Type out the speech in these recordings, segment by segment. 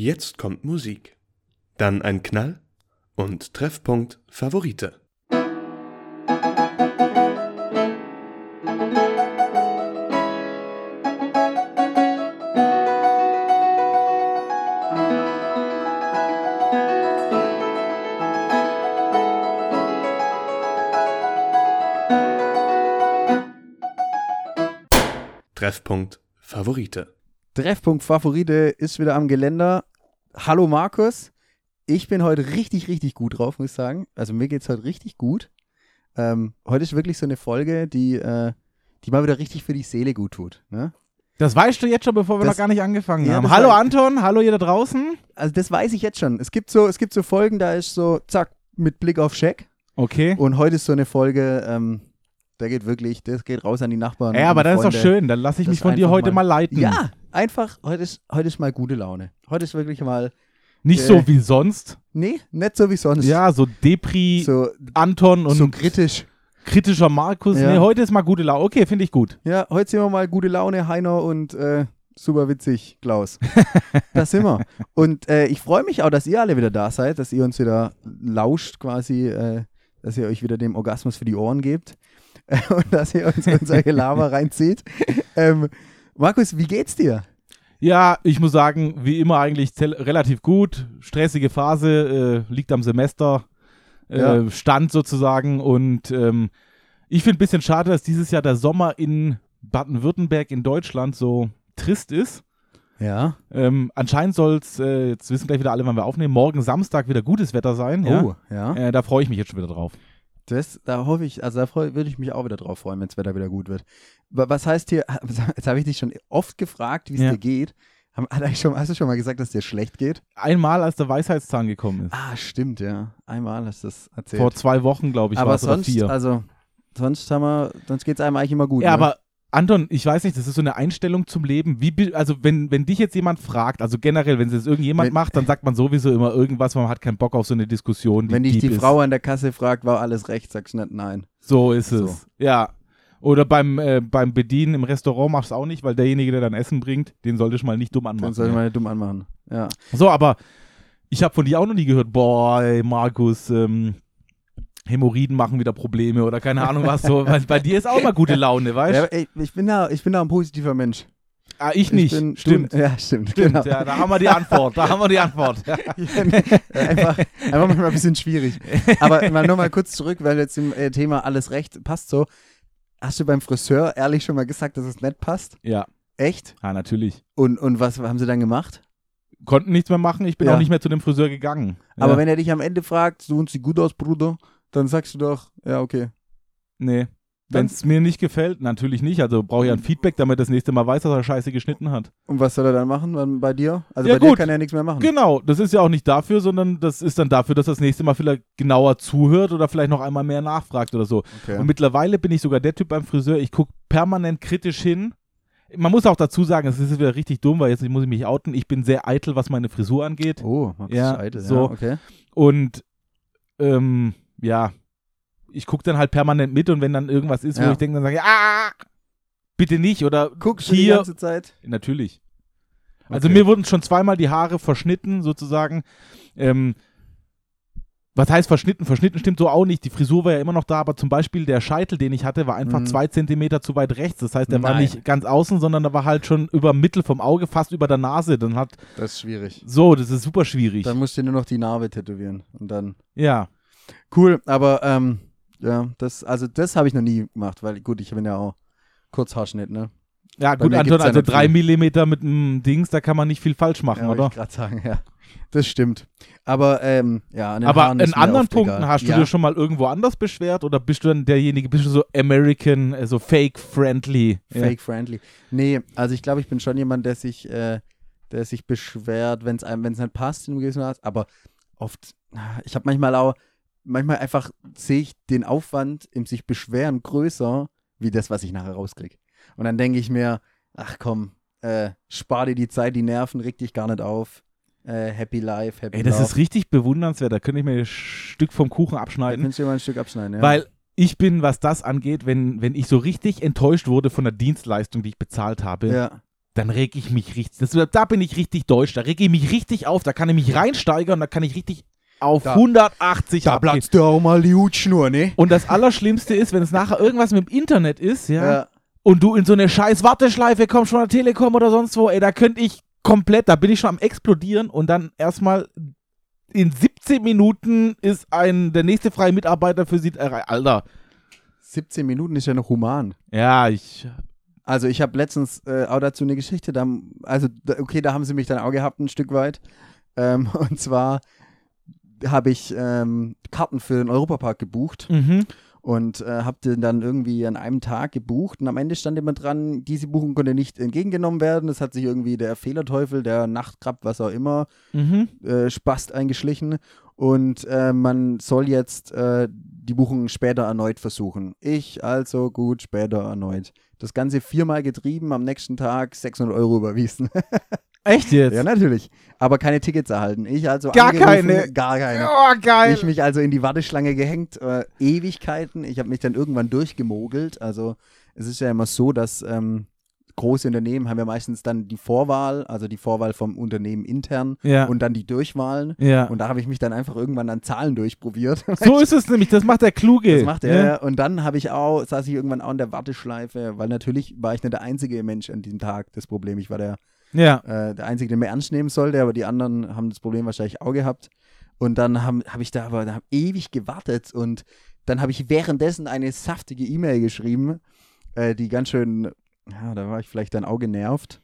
Jetzt kommt Musik. Dann ein Knall und Treffpunkt Favorite. Treffpunkt Favorite. Treffpunkt Favorite ist wieder am Geländer. Hallo Markus. Ich bin heute richtig, richtig gut drauf, muss ich sagen. Also mir geht es heute richtig gut. Ähm, heute ist wirklich so eine Folge, die, äh, die mal wieder richtig für die Seele gut tut. Ne? Das weißt du jetzt schon, bevor wir Das- noch gar nicht angefangen Ja, haben. Hallo war- Anton, hallo ihr da draußen. Also das weiß ich jetzt schon. Es gibt so, es gibt so Folgen, da ist so, zack, mit Blick auf Scheck. Okay. Und heute ist so eine Folge, ähm, der geht wirklich, das geht raus an die Nachbarn. Ja, aber das ist doch schön. Dann lasse ich Das mich von dir heute mal- mal leiten. Ja, einfach, heute ist, heute ist mal gute Laune. Heute ist wirklich mal, Nicht Äh. so wie sonst. nee, nicht so wie sonst. Ja, so Depri, so, Anton und so kritisch. kritischer Markus. Ja. Nee, heute ist mal gute Laune. Okay, finde ich gut. Ja, heute sind wir mal gute Laune, Heiner und äh, super witzig, Klaus. das sind wir. Und äh, ich freue mich auch, dass ihr alle wieder da seid, dass ihr uns wieder lauscht quasi, äh, dass ihr euch wieder dem Orgasmus für die Ohren gebt und dass ihr uns in solche Lava reinzieht. Ähm, Markus, wie geht's dir? Ja, ich muss sagen, wie immer eigentlich relativ gut. Stressige Phase, äh, liegt am Semester, äh, Ja. Stand sozusagen. Und ähm, ich finde ein bisschen schade, dass dieses Jahr der Sommer in Baden-Württemberg in Deutschland so trist ist. Ja. Ähm, anscheinend soll es, äh, jetzt wissen gleich wieder alle, wann wir aufnehmen, morgen Samstag wieder gutes Wetter sein. Oh, Ja? ja. Äh, da freue ich mich jetzt schon wieder drauf. Das, da hoffe ich, also da freu- würde ich mich auch wieder drauf freuen, wenn das Wetter wieder gut wird. Wa- Was heißt hier, jetzt habe ich dich schon oft gefragt, wie es Ja. dir geht. Schon, hast du schon mal gesagt, dass es dir schlecht geht? Einmal, als der Weisheitszahn gekommen ist. Ah, stimmt, ja. Einmal hast du das erzählt. Vor zwei Wochen, glaube ich, war aber es vier. also, sonst haben wir, sonst geht es einem eigentlich immer gut. Ja, ne? aber Anton, ich weiß nicht, das ist so eine Einstellung zum Leben. Wie, also wenn, wenn dich jetzt jemand fragt, also generell, wenn es jetzt irgendjemand Wenn- macht, dann sagt man sowieso immer irgendwas, man hat keinen Bock auf so eine Diskussion. Wenn dich die ist. Frau an der Kasse fragt, war alles recht, sagst du nicht nein. So ist So. es. Ja. Oder beim, äh, beim Bedienen im Restaurant machst du auch nicht, weil derjenige, der dann Essen bringt, den solltest du mal nicht dumm anmachen. soll ich ja. mal nicht dumm anmachen. Ja. So, aber ich habe von dir auch noch nie gehört, boah, ey, Markus, ähm, Hämorrhoiden machen wieder Probleme oder keine Ahnung was so. Weil bei dir ist auch mal gute Laune, weißt ja du? ey, ich, bin da, ich bin da ein positiver Mensch. Ah, ich nicht. bin, Stimmt. Du, ja, stimmt. Stimmt, genau. ja, da haben wir die Antwort. Da haben wir die Antwort. Ja. Ich einfach, einfach manchmal ein bisschen schwierig. Aber mal nur mal kurz zurück, weil jetzt im äh, Thema alles recht passt so. Hast du beim Friseur ehrlich schon mal gesagt, dass es nicht passt? ja, Echt? ah, natürlich. Und, und was haben sie dann gemacht? Konnten nichts mehr machen, ich bin Ja. auch nicht mehr zu dem Friseur gegangen. Aber ja. wenn er dich am Ende fragt, du sie gut aus, Bruder, dann sagst du doch, ja, okay. Nee. Wenn es mir nicht gefällt, natürlich nicht. Also brauche ich ein Feedback, damit das nächste Mal weiß, dass er Scheiße geschnitten hat. Und was soll er dann machen bei dir? Also Ja, bei dir gut. kann er nichts mehr machen. Genau, das ist ja auch nicht dafür, sondern das ist dann dafür, dass er das nächste Mal vielleicht genauer zuhört oder vielleicht noch einmal mehr nachfragt oder so. Okay. Und mittlerweile bin ich sogar der Typ beim Friseur, ich gucke permanent kritisch hin. Man muss auch dazu sagen, es ist wieder richtig dumm, weil jetzt muss ich mich outen. Ich bin sehr eitel, was meine Frisur angeht. Oh, Max Ja, Scheide, so. ja, okay. Und ähm, ja, ich gucke dann halt permanent mit und wenn dann irgendwas ist, wo Ja. ich denke, dann sage ich, ah, bitte nicht oder Guckst du die hier. ganze Zeit? Natürlich. Also Okay. mir wurden schon zweimal die Haare verschnitten, sozusagen. Ähm, was heißt verschnitten? Verschnitten stimmt so auch nicht. Die Frisur war ja immer noch da, aber zum Beispiel der Scheitel, den ich hatte, war einfach Mhm. zwei Zentimeter zu weit rechts. Das heißt, der war Nein. nicht ganz außen, sondern der war halt schon über Mittel vom Auge, fast über der Nase. Dann hat Das ist schwierig. so, das ist super schwierig. Dann musst du nur noch die Narbe tätowieren und dann. ja. Cool, aber ähm, ja, das, also das habe ich noch nie gemacht, weil gut, ich bin ja auch Kurzhaarschnitt, ne? Ja, Bei gut, Anton, ja also drei. Millimeter mit einem Dings, da kann man nicht viel falsch machen, ja, oder? ich gerade sagen, ja. Das stimmt. Aber ähm, ja, an Aber Haaren in anderen Punkten egal. hast du ja. dir schon mal irgendwo anders beschwert oder bist du dann derjenige, bist du so American, äh, so fake-friendly? Fake friendly. Nee, also ich glaube, ich bin schon jemand, der sich, äh, der sich beschwert, wenn es einem, wenn es nicht passt in einem gewissen Maß. Aber oft, ich habe manchmal auch, manchmal einfach sehe ich den Aufwand im sich beschweren größer, wie das, was ich nachher rauskriege. Und dann denke ich mir, ach komm, äh, spar dir die Zeit, die Nerven, reg dich gar nicht auf. Äh, happy life, happy Ey, das love. ist richtig bewundernswert. Da könnte ich mir ein Stück vom Kuchen abschneiden. kannst du dir mal ein Stück abschneiden, ja. Weil ich bin, was das angeht, wenn, wenn ich so richtig enttäuscht wurde von der Dienstleistung, die ich bezahlt habe, ja. dann reg ich mich richtig. Das, da bin ich richtig deutsch. Da reg ich mich richtig auf. Da kann ich mich reinsteigern. Da kann ich richtig auf Da- 180 Da abgehen. platzt ja auch mal die Hutschnur, ne? Und das Allerschlimmste ist, wenn es nachher irgendwas mit dem Internet ist, ja, Ja. und du in so eine scheiß Warteschleife kommst von der Telekom oder sonst wo, ey, da könnte ich komplett, da bin ich schon am explodieren und dann erstmal in 17 Minuten ist ein der nächste freie Mitarbeiter für sie erreicht. Alter. 17 Minuten ist ja noch human. Ja, ich Also ich habe letztens äh, auch dazu eine Geschichte, da, also okay, da haben sie mich dann auch gehabt ein Stück weit. Ähm, und zwar habe ich ähm, Karten für den Europapark gebucht mhm. und äh, habe den dann irgendwie an einem Tag gebucht und am Ende stand immer dran, diese Buchung konnte nicht entgegengenommen werden. Es hat sich irgendwie der Fehlerteufel, der Nachtkrab, was auch immer, Mhm. äh, Spast eingeschlichen und äh, man soll jetzt äh, die Buchung später erneut versuchen. Ich also gut, später erneut. Das Ganze viermal getrieben, am nächsten Tag 600 Euro überwiesen. Echt jetzt? ja, natürlich. Aber keine Tickets erhalten. Ich also Gar keine. Gar keine. Oh, geil. Ich mich also in die Warteschlange gehängt, äh, Ewigkeiten. Ich habe mich dann irgendwann durchgemogelt. Also es ist ja immer so, dass ähm, große Unternehmen haben ja meistens dann die Vorwahl, also die Vorwahl vom Unternehmen intern ja. und dann die Durchwahlen. ja. Und da habe ich mich dann einfach irgendwann an Zahlen durchprobiert. so ist es nämlich, das macht der Kluge. Das macht Ja. er. Und dann habe ich auch, saß ich irgendwann auch in der Warteschleife, weil natürlich war ich nicht der einzige Mensch an diesem Tag das Problem. Ich war der, Ja. äh, der Einzige, der mir ernst nehmen sollte, aber die anderen haben das Problem wahrscheinlich auch gehabt. Und dann habe hab ich da aber da ewig gewartet und dann habe ich währenddessen eine saftige E-Mail geschrieben, äh, die ganz schön, ja, da war ich vielleicht dann auch genervt.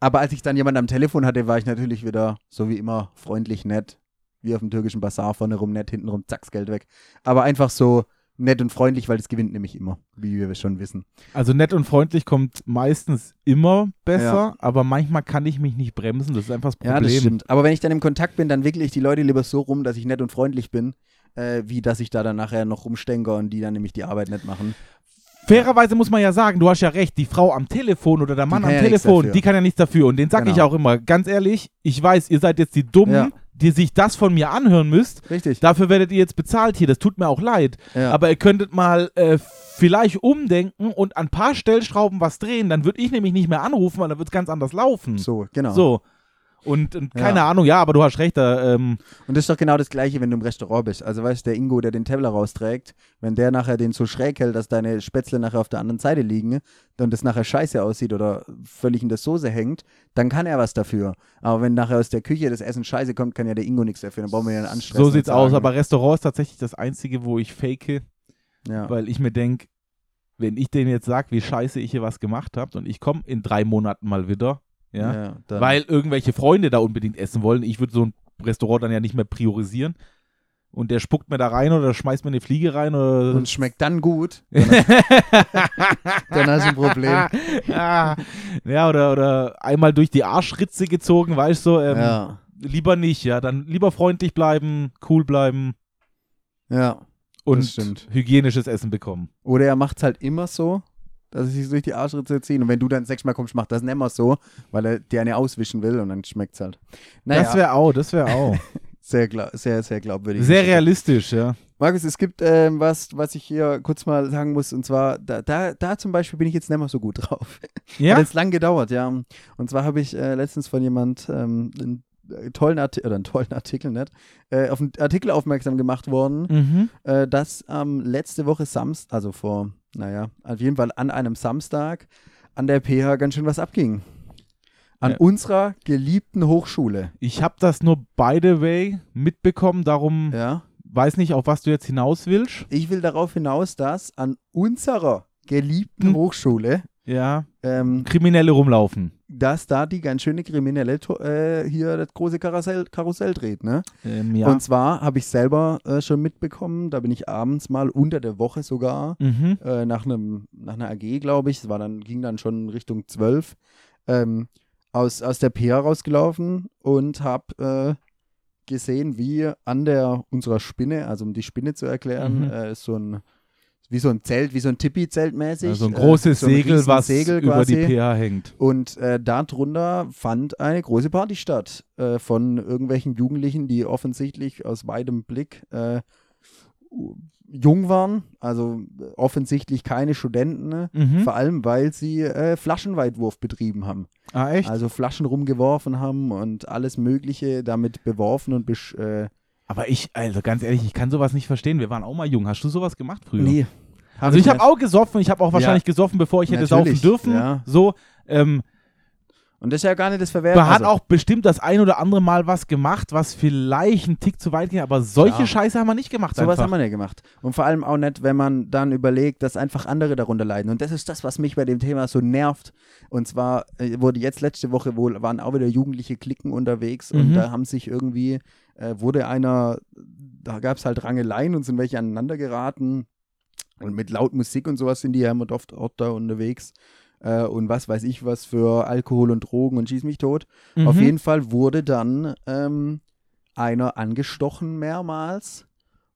Aber als ich dann jemanden am Telefon hatte, war ich natürlich wieder, so wie immer, freundlich, nett, wie auf dem türkischen Bazar, vorne rum nett, hinten rum, zacks, Geld weg. Aber einfach so nett und freundlich, weil das gewinnt nämlich immer, wie wir schon wissen. Also nett und freundlich kommt meistens immer besser, Ja. aber manchmal kann ich mich nicht bremsen. Das ist einfach das Ja, Problem. das stimmt. Aber wenn ich dann im Kontakt bin, dann wickle ich die Leute lieber so rum, dass ich nett und freundlich bin, äh, wie dass ich da dann nachher noch rumstänker und die dann nämlich die Arbeit nicht machen. Fairerweise muss man ja sagen, du hast ja recht, die Frau am Telefon oder der Mann am ja Telefon, die kann ja nichts dafür. Und den sag ich Genau. auch immer, ganz ehrlich, ich weiß, ihr seid jetzt die Dummen, Ja. Die sich das von mir anhören müsst. Richtig. Dafür werdet ihr jetzt bezahlt hier, das tut mir auch leid. Ja. Aber ihr könntet mal äh, vielleicht umdenken und an ein paar Stellschrauben was drehen, dann würde ich nämlich nicht mehr anrufen, weil dann wird es ganz anders laufen. so, genau. So. Und, und keine Ja. Ahnung, ja, aber du hast recht, da, ähm, Und das ist doch genau das Gleiche, wenn du im Restaurant bist. Also weißt du, der Ingo, der den Teller rausträgt, wenn der nachher den so schräg hält, dass deine Spätzle nachher auf der anderen Seite liegen und das nachher scheiße aussieht oder völlig in der Soße hängt, dann kann er was dafür. Aber wenn nachher aus der Küche das Essen scheiße kommt, kann ja der Ingo nichts dafür. Dann brauchen wir ja einen Anstress. so sieht's aus. Aber Restaurant ist tatsächlich das Einzige, wo ich fake, ja. weil ich mir denke, wenn ich denen jetzt sage, wie scheiße ich hier was gemacht habe und ich komme in drei Monaten mal wieder, ja, Ja, weil irgendwelche Freunde da unbedingt essen wollen, ich würde so ein Restaurant dann ja nicht mehr priorisieren. Und der spuckt mir da rein oder schmeißt mir eine Fliege rein oder. und schmeckt dann gut, dann hast du ein Problem. ja, ja, oder, oder einmal durch die Arschritze gezogen, weißt du, ähm, ja, lieber nicht, ja. Dann lieber freundlich bleiben, cool bleiben ja. und hygienisches Essen bekommen. Oder er macht es halt immer so, dass sich durch die Arschritze ziehen. Und wenn du dann sechsmal kommst, macht das nicht immer so, weil er dir eine auswischen will und dann schmeckt es halt. Naja, Das wäre auch, das wäre auch. sehr, sehr, sehr glaubwürdig. Sehr realistisch, ja. Markus, es gibt ähm, was, was ich hier kurz mal sagen muss, und zwar, da, da, da zum Beispiel bin ich jetzt nicht mehr so gut drauf. Ja? Hat jetzt lang gedauert, ja. Und zwar habe ich äh, letztens von jemand ähm, einen äh, tollen Artikel, oder einen tollen Artikel, nicht, äh, auf einen Artikel aufmerksam gemacht worden, Mhm. äh, dass ähm, letzte Woche Samstag, also vor, naja, auf jeden Fall an einem Samstag an der PH ganz schön was abging. An Ja. unserer geliebten Hochschule. Ich habe das nur by the way mitbekommen, darum Ja. weiß nicht, auf was du jetzt hinaus willst. Ich will darauf hinaus, dass an unserer geliebten Hm. Hochschule, Ja, ähm, Kriminelle rumlaufen. dass da die ganz schöne Kriminelle äh, hier das große Karussell, Karussell dreht, ne? Ähm, ja. Und zwar habe ich selber äh, schon mitbekommen, da bin ich abends mal unter der Woche sogar mhm. äh, nach einem nach einer AG, glaube ich, es war dann ging dann schon Richtung 12, ähm, aus, aus der PA rausgelaufen und habe äh, gesehen, wie an der unserer Spinne, also um die Spinne zu erklären, Mhm. äh, so ein wie so ein Zelt, wie so ein Tipi-Zelt mäßig. Also ein äh, großes so ein Segel, was Segel über die PH hängt. Und äh, darunter fand eine große Party statt äh, von irgendwelchen Jugendlichen, die offensichtlich aus weitem Blick äh, jung waren, also äh, offensichtlich keine Studenten, ne? Mhm. vor allem weil sie äh, Flaschenweitwurf betrieben haben. Ah, echt? Also Flaschen rumgeworfen haben und alles Mögliche damit beworfen und besch äh, Aber ich, also ganz ehrlich, ich kann sowas nicht verstehen. Wir waren auch mal jung. Hast du sowas gemacht früher? nee. Hab Also ich habe auch gesoffen, ich habe auch wahrscheinlich gesoffen, bevor ich hätte saufen Natürlich, dürfen. ja. So, ähm, Und das ist ja gar nicht das Verwerten. man hat also, auch bestimmt das ein oder andere Mal was gemacht, was vielleicht einen Tick zu weit ging, aber solche Ja. Scheiße haben wir nicht gemacht. Sowas einfach. haben wir nicht gemacht. Und vor allem auch nicht, wenn man dann überlegt, dass einfach andere darunter leiden. Und das ist das, was mich bei dem Thema so nervt. Und zwar äh, wurde jetzt letzte Woche wohl, waren auch wieder jugendliche Klicken unterwegs und Mhm. da haben sich irgendwie, äh, wurde einer, da gab es halt Rangeleien und sind welche aneinander geraten. Und mit laut Musik und sowas sind die ja immer oft, oft da unterwegs. Äh, und was weiß ich was für Alkohol und Drogen und schieß mich tot. Mhm. Auf jeden Fall wurde dann ähm, einer angestochen mehrmals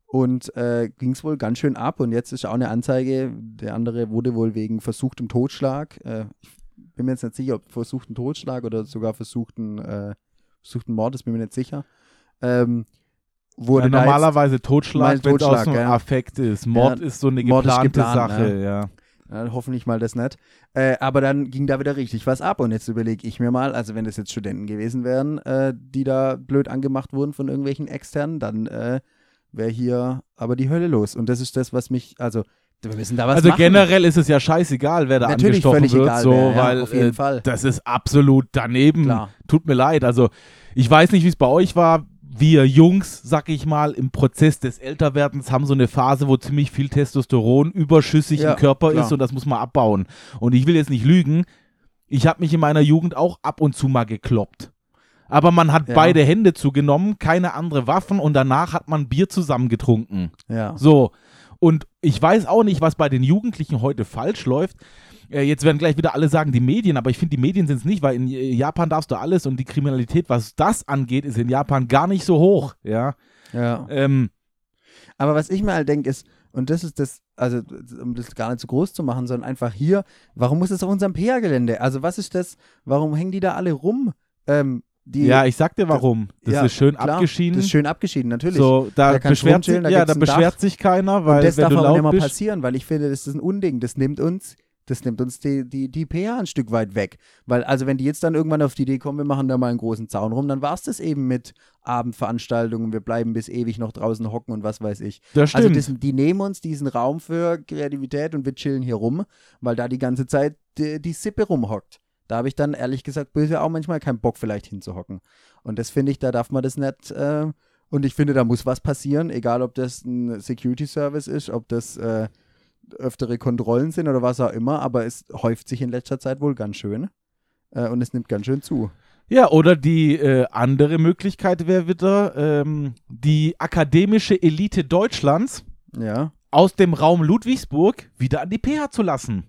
und äh, ging es wohl ganz schön ab. Und jetzt ist auch eine Anzeige. Der andere wurde wohl wegen versuchtem Totschlag. Äh, ich bin mir jetzt nicht sicher, ob versuchten Totschlag oder sogar versuchten, äh, versuchten Mord, das bin mir nicht sicher. Ähm, wurde ja, normalerweise Mal Totschlag, wenn es aus dem ja. Affekt ist. Mord Ja, ist so eine geplante geplant, Sache, ja. Ja, hoffentlich mal das nicht. Äh, aber dann ging da wieder richtig was ab. Und jetzt überlege ich mir mal, also wenn das jetzt Studenten gewesen wären, äh, die da blöd angemacht wurden von irgendwelchen externen, dann äh, wäre hier aber die Hölle los. Und das ist das, was mich, also wir müssen da was Also machen. generell ist es ja scheißegal, wer da Natürlich angestochen wird, egal, so, wer, ja, weil auf jeden äh, Fall. das ist absolut daneben. Klar. Tut mir leid. Also ich weiß nicht, wie es bei euch war. Wir Jungs, sag ich mal, im Prozess des Älterwerdens haben so eine Phase, wo ziemlich viel Testosteron überschüssig Ja, im Körper klar. ist und das muss man abbauen. Und ich will jetzt nicht lügen, ich habe mich in meiner Jugend auch ab und zu mal gekloppt. Aber man hat Ja. beide Hände zugenommen, keine andere Waffen und danach hat man Bier zusammen getrunken. Ja. So. Und ich weiß auch nicht, was bei den Jugendlichen heute falsch läuft. Äh, Jetzt werden gleich wieder alle sagen, die Medien, aber ich finde, die Medien sind es nicht, weil in äh, Japan darfst du alles und die Kriminalität, was das angeht, ist in Japan gar nicht so hoch. Ja. ja. Ähm, Aber was ich mir halt denke, ist, und das ist das, also um das gar nicht zu groß zu machen, sondern einfach hier, warum muss es auf unserem PR-Gelände? Also was ist das, warum hängen die da alle rum? Ähm, die, ja, ich sag dir warum. Das ja, ist schön klar, abgeschieden. Das ist schön abgeschieden, natürlich. so, da, Da beschwert sich, da ja, da beschwert Dach. sich keiner, weil und das wenn darf du laut nicht bist, passieren, weil ich finde, das ist ein Unding. Das nimmt uns, das nimmt uns die, die, die PR ein Stück weit weg. Weil, also wenn die jetzt dann irgendwann auf die Idee kommen, wir machen da mal einen großen Zaun rum, dann war es das eben mit Abendveranstaltungen, wir bleiben bis ewig noch draußen hocken und was weiß ich. das Also stimmt. das, die nehmen uns diesen Raum für Kreativität und wir chillen hier rum, weil da die ganze Zeit die, die Sippe rumhockt. Da habe ich dann ehrlich gesagt böse auch manchmal keinen Bock vielleicht hinzuhocken. Und das finde ich, da darf man das nicht. Äh, und ich finde, da muss was passieren, egal ob das ein Security Service ist, ob das äh, öftere Kontrollen sind oder was auch immer. Aber es häuft sich in letzter Zeit wohl ganz schön. Äh, und es nimmt ganz schön zu. Ja, oder die äh, andere Möglichkeit wäre wieder ähm, die akademische Elite Deutschlands Ja, aus dem Raum Ludwigsburg wieder an die PH zu lassen.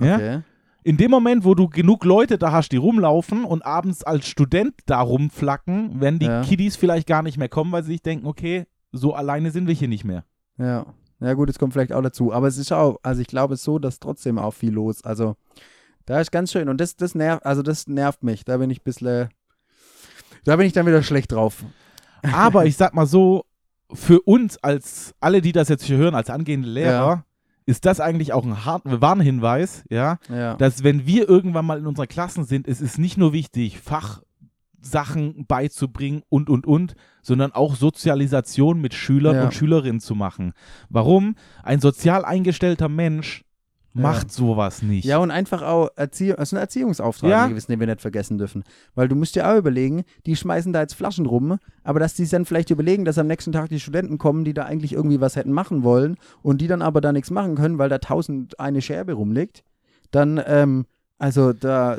Ja? okay. In dem Moment, wo du genug Leute da hast, die rumlaufen und abends als Student da rumflacken, werden die Ja. Kiddies vielleicht gar nicht mehr kommen, weil sie sich denken, okay, so alleine sind wir hier nicht mehr. Ja. Ja, gut, es kommt vielleicht auch dazu. Aber es ist auch, also ich glaube es so, dass trotzdem auch viel los. Also, da ist ganz schön. Und das, das nervt, also das nervt mich. Da bin ich ein bisschen, da bin ich dann wieder schlecht drauf. Aber ich sag mal so, für uns als alle, die das jetzt hier hören, als angehende Lehrer, ist das eigentlich auch ein harter Warnhinweis, ja, Ja. dass wenn wir irgendwann mal in unserer Klassen sind, es ist nicht nur wichtig, Fachsachen beizubringen und, und, und, sondern auch Sozialisation mit Schülern Ja. und Schülerinnen zu machen. Warum? Ein sozial eingestellter Mensch Ja. macht sowas nicht. Ja, und einfach auch Erziehung, also ein Erziehungsauftrag, Ja. gewissen, den wir nicht vergessen dürfen. Weil du musst dir auch überlegen, die schmeißen da jetzt Flaschen rum, aber dass die dann vielleicht überlegen, dass am nächsten Tag die Studenten kommen, die da eigentlich irgendwie was hätten machen wollen und die dann aber da nichts machen können, weil da tausend eine Scherbe rumliegt, dann, ähm, also da,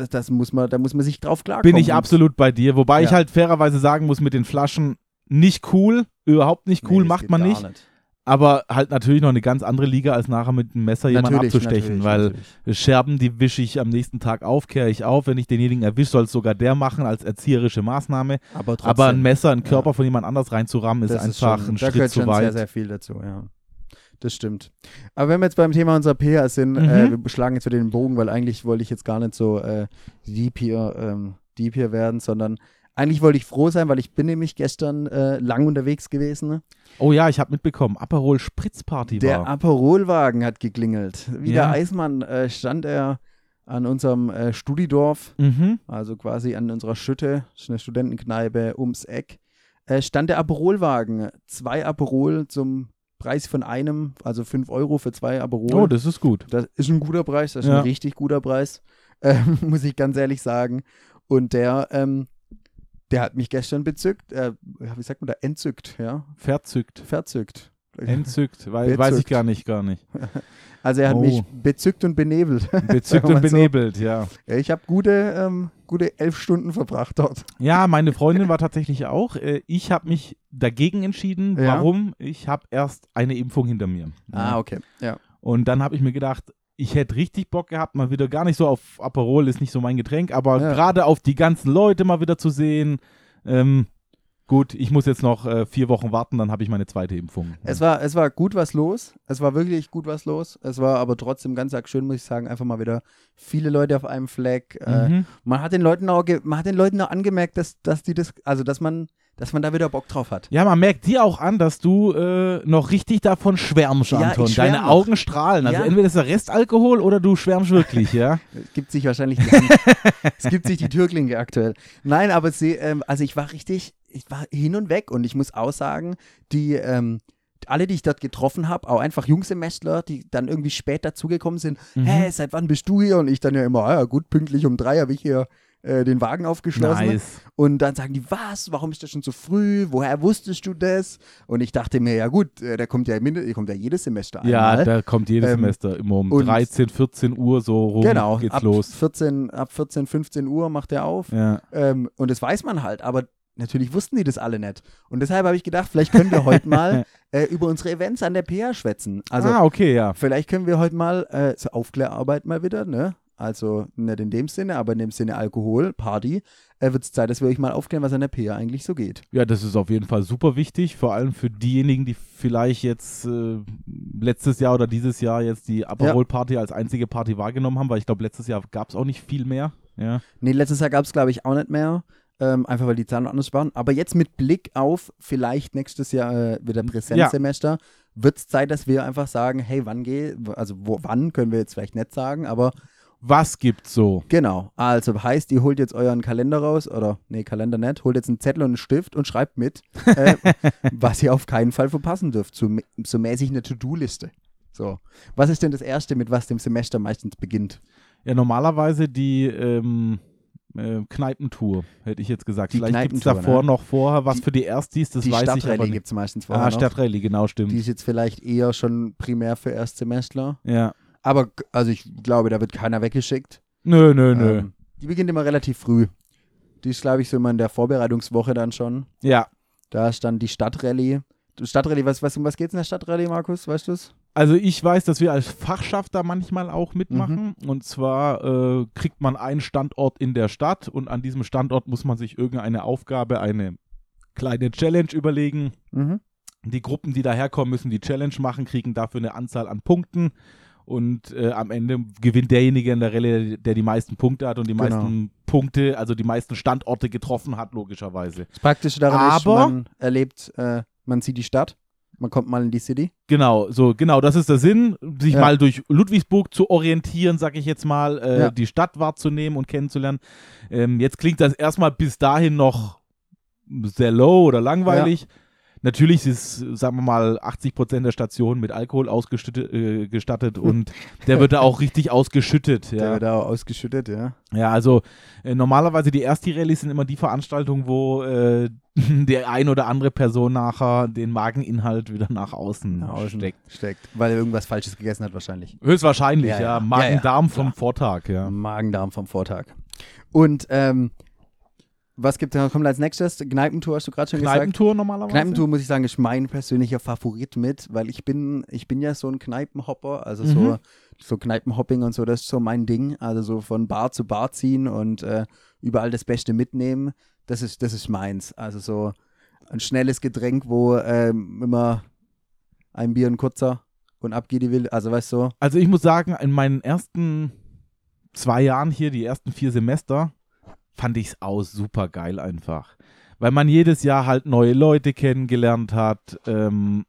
das, das muss man, da muss man sich drauf klarkommen. Bin ich absolut bei dir. Wobei ich Ja. halt fairerweise sagen muss, mit den Flaschen nicht cool, überhaupt nicht cool, Nee, macht man gar nicht. Aber halt natürlich noch eine ganz andere Liga, als nachher mit einem Messer jemanden Natürlich, abzustechen, natürlich, weil natürlich. Scherben, die wische ich am nächsten Tag auf, kehre ich auf. Wenn ich denjenigen erwische, soll es sogar der machen als erzieherische Maßnahme. Aber trotzdem. Aber ein Messer in den Körper Ja. von jemand anders reinzurammen, ist Das einfach schon, ein da Schritt gehört zu schon weit. sehr, sehr viel dazu, ja. Das stimmt. Aber wenn wir jetzt beim Thema unserer PR sind, Mhm. äh, wir schlagen jetzt wieder den Bogen, weil eigentlich wollte ich jetzt gar nicht so äh, deep, hier, ähm, deep hier werden, sondern eigentlich wollte ich froh sein, weil ich bin nämlich gestern äh, lang unterwegs gewesen. Ne? Oh ja, ich habe mitbekommen, Aperol Spritzparty Der war. Aperolwagen hat geklingelt. Wie Ja. der Eismann äh, stand er an unserem äh, Studidorf, Mhm. also quasi an unserer Schütte, das ist eine Studentenkneipe ums Eck, äh, stand der Aperolwagen. Zwei Aperol zum Preis von einem, also 5 Euro für zwei Aperol. Oh, das ist gut. Das ist ein guter Preis, das ist Ja. ein richtig guter Preis, ähm, muss ich ganz ehrlich sagen. Und der, ähm, der hat mich gestern bezückt, äh, wie sagt man da, entzückt, ja, Verzückt. verzückt. Entzückt. Weil, weiß ich gar nicht, gar nicht. Also er hat Oh. mich bezückt und benebelt. Bezückt und so. benebelt, ja. Ja, ich habe gute, ähm, gute elf Stunden verbracht dort. Ja, meine Freundin war tatsächlich auch. Äh, Ich habe mich dagegen entschieden. Ja. Warum? Ich habe erst eine Impfung hinter mir. Ah, okay. Ja. Und dann habe ich mir gedacht, ich hätte richtig Bock gehabt, mal wieder gar nicht so auf Aperol, ist nicht so mein Getränk, aber Ja. gerade auf die ganzen Leute mal wieder zu sehen. Ähm, gut, ich muss jetzt noch äh, vier Wochen warten, dann habe ich meine zweite Impfung. Es war, es war gut was los. Es war wirklich gut was los. Es war aber trotzdem ganz arg schön, muss ich sagen. Einfach mal wieder viele Leute auf einem Fleck. Äh, Mhm. man hat den Leuten auch, man hat den Leuten auch angemerkt, dass, dass die das, also dass man, dass man da wieder Bock drauf hat. Ja, man merkt dir auch an, dass du äh, noch richtig davon schwärmst, Ja, Anton. ich schwärm Deine noch. Augen strahlen. Also Ja. entweder ist der Restalkohol oder du schwärmst wirklich, ja. Es gibt sich wahrscheinlich die es gibt sich die Türklinke aktuell. Nein, aber sie, ähm, also ich war richtig, ich war hin und weg und ich muss auch sagen, die, ähm, alle, die ich dort getroffen habe, auch einfach Jungsemestler, die dann irgendwie spät dazugekommen sind, Mhm. hä, seit wann bist du hier? Und ich dann ja immer, ah, ja gut, pünktlich um drei habe ich hier äh, den Wagen aufgeschlossen. Nice. Und dann sagen die, was, warum ist das schon so früh? Woher wusstest du das? Und ich dachte mir, ja gut, äh, der kommt ja, der kommt ja jedes Semester Ja, einmal. da kommt jedes Ähm, Semester immer um und- 13, 14 Uhr so rum genau, geht's ab los. 14, ab 14, 15 Uhr macht er auf. Ja. Ähm, und das weiß man halt, aber natürlich wussten die das alle nicht. Und deshalb habe ich gedacht, vielleicht können wir heute mal äh, über unsere Events an der PH schwätzen. Also ah, okay, ja. vielleicht können wir heute mal äh, so Aufklärarbeit mal wieder, ne? Also nicht in dem Sinne, aber in dem Sinne Alkohol, Party. Äh, Wird es Zeit, dass wir euch mal aufklären, was an der PH eigentlich so geht. Ja, das ist auf jeden Fall super wichtig, vor allem für diejenigen, die vielleicht jetzt äh, letztes Jahr oder dieses Jahr jetzt die Aperol-Party als einzige Party wahrgenommen haben, weil ich glaube, letztes Jahr gab es auch nicht viel mehr. Ja. Nee, letztes Jahr gab es, glaube ich, auch nicht mehr. Ähm, einfach weil die Zahlen anders waren. Aber jetzt mit Blick auf vielleicht nächstes Jahr äh, wieder Präsenzsemester, wird es Zeit, dass wir einfach sagen, hey, wann geht, also wo, wann können wir jetzt vielleicht nicht sagen, aber Was gibt's so? genau. Also heißt, ihr holt jetzt euren Kalender raus, oder nee, Kalender nicht, holt jetzt einen Zettel und einen Stift und schreibt mit, äh, was ihr auf keinen Fall verpassen dürft. So, so mäßig eine To-Do-Liste. So. Was ist denn das Erste, mit was dem Semester meistens beginnt? Ja, normalerweise die ähm, äh, Kneipentour, hätte ich jetzt gesagt. Die Vielleicht gibt es davor ne? noch vorher was Die- für die Erstis, das die weiß ich aber Stadtrallye nicht. gibt es meistens vorher Ah, noch. Stadtrallye, genau, stimmt. Die ist jetzt vielleicht eher schon primär für Erstsemestler. ja. Aber also ich glaube, da wird keiner weggeschickt. Nö, nö, nö. Ähm, die beginnt immer relativ früh. Die ist, glaube ich, so immer in der Vorbereitungswoche dann schon. Ja. Da ist dann die Stadtrallye. Die Stadtrallye, was, was, um was geht's in der Stadtrallye, Markus? Weißt du es? Also ich weiß, dass wir als Fachschaft da manchmal auch mitmachen. Mhm. Und zwar äh, kriegt man einen Standort in der Stadt und an diesem Standort muss man sich irgendeine Aufgabe, eine kleine Challenge überlegen. Mhm. Die Gruppen, die daherkommen, müssen die Challenge machen, kriegen dafür eine Anzahl an Punkten. Und äh, am Ende gewinnt derjenige in der Rallye, der die meisten Punkte hat und die Genau. meisten Punkte, also die meisten Standorte getroffen hat, logischerweise. Das Praktische daran ist, Aber- man erlebt, äh, man sieht die Stadt, man kommt mal in die City. Genau, so, genau, das ist der Sinn, sich Ja. mal durch Ludwigsburg zu orientieren, sag ich jetzt mal, äh, Ja. die Stadt wahrzunehmen und kennenzulernen. Ähm, jetzt klingt das erstmal bis dahin noch sehr low oder langweilig. Natürlich ist, sagen wir mal, 80 Prozent der Station mit Alkohol ausgestattet äh, gestattet und der wird da auch richtig ausgeschüttet. Der Ja, wird auch ausgeschüttet, ja. ja also äh, normalerweise die Ersti-Rallyes sind immer die Veranstaltungen, wo äh, der ein oder andere Person nachher den Mageninhalt wieder nach außen, Nach außen steckt. Steckt. Weil er irgendwas Falsches gegessen hat, wahrscheinlich. Höchstwahrscheinlich, Ja, ja. ja. Magen-Darm Ja, vom Vortag, ja. Magen-Darm vom Vortag. Und ähm, was gibt kommt als nächstes? Kneipentour hast du gerade schon gesagt. Kneipentour normalerweise? Kneipentour, muss ich sagen, ist mein persönlicher Favorit mit, weil ich bin, ich bin ja so ein Kneipenhopper, also so, Mhm. so Kneipenhopping und so, das ist so mein Ding. Also so von Bar zu Bar ziehen und äh, überall das Beste mitnehmen, das ist, das ist meins. Also so ein schnelles Getränk, wo ähm, immer ein Bier ein kurzer und ab geht die Wilde. Also weißt du, Also ich muss sagen, in meinen ersten zwei Jahren hier, die ersten vier Semester, fand ich es auch super geil einfach. Weil man jedes Jahr halt neue Leute kennengelernt hat. Ähm,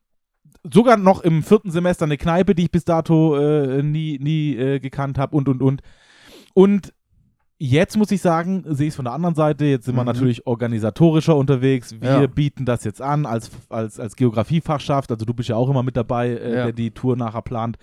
sogar noch im vierten Semester eine Kneipe, die ich bis dato äh, nie, nie äh, gekannt habe und, und, und. Und Jetzt muss ich sagen, sehe ich es von der anderen Seite. Jetzt sind wir Mhm. natürlich organisatorischer unterwegs. Wir Ja. bieten das jetzt an als, als, als Geografiefachschaft. Also du bist ja auch immer mit dabei, äh, Ja. der die Tour nachher plant.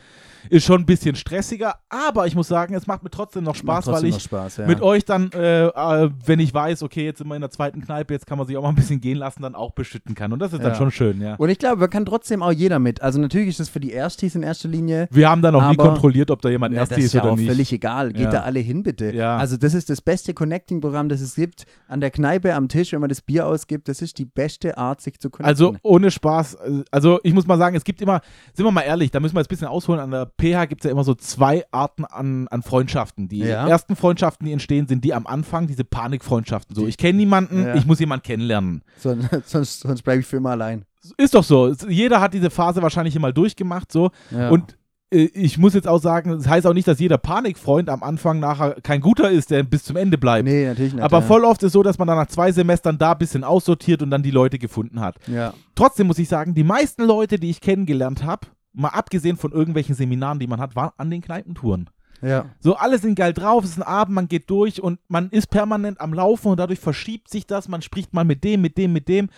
Ist schon ein bisschen stressiger, aber ich muss sagen, es macht mir trotzdem noch Spaß, Macht weil trotzdem ich Spaß, ja. mit euch dann, äh, äh, wenn ich weiß, okay, jetzt sind wir in der zweiten Kneipe, jetzt kann man sich auch mal ein bisschen gehen lassen, dann auch beschütten kann. Und das ist dann schon schön, ja. Und ich glaube, man kann trotzdem auch jeder mit. Also natürlich ist das für die Erstis in erster Linie. Wir haben dann noch nie kontrolliert, ob da jemand Ersti das ist ist ja oder auch nicht. völlig egal. Geht da alle hin, bitte. Ja. Also das ist das beste Connecting-Programm, das es gibt. An der Kneipe, am Tisch, wenn man das Bier ausgibt, das ist die beste Art, sich zu connecten. Also ohne Spaß, äh, also ich muss mal sagen, es gibt immer, sind wir mal ehrlich, da müssen wir jetzt ein bisschen ausholen, an der PH gibt es ja immer so zwei Arten an, an Freundschaften. Die Ja. ersten Freundschaften, die entstehen, sind die am Anfang, diese Panikfreundschaften. So, ich kenne niemanden, Ja. ich muss jemanden kennenlernen. Son- sonst sonst bleibe ich für immer allein. Ist doch so. Jeder hat diese Phase wahrscheinlich immer durchgemacht, so. Ja. Und ich muss jetzt auch sagen, das heißt auch nicht, dass jeder Panikfreund am Anfang nachher kein guter ist, der bis zum Ende bleibt. nee, natürlich nicht. Aber ja. voll oft ist so, dass man dann nach zwei Semestern da ein bisschen aussortiert und dann die Leute gefunden hat. Ja. Trotzdem muss ich sagen, die meisten Leute, die ich kennengelernt habe, mal abgesehen von irgendwelchen Seminaren, die man hat, waren an den Kneipentouren. Ja. So, alle sind geil drauf, es ist ein Abend, man geht durch und man ist permanent am Laufen und dadurch verschiebt sich das, man spricht mal mit dem, mit dem, mit dem.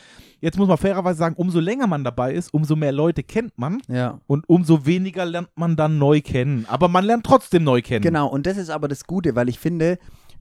Jetzt muss man fairerweise sagen, umso länger man dabei ist, umso mehr Leute kennt man Ja. und umso weniger lernt man dann neu kennen. Aber man lernt trotzdem neu kennen. Genau, und das ist aber das Gute, weil ich finde,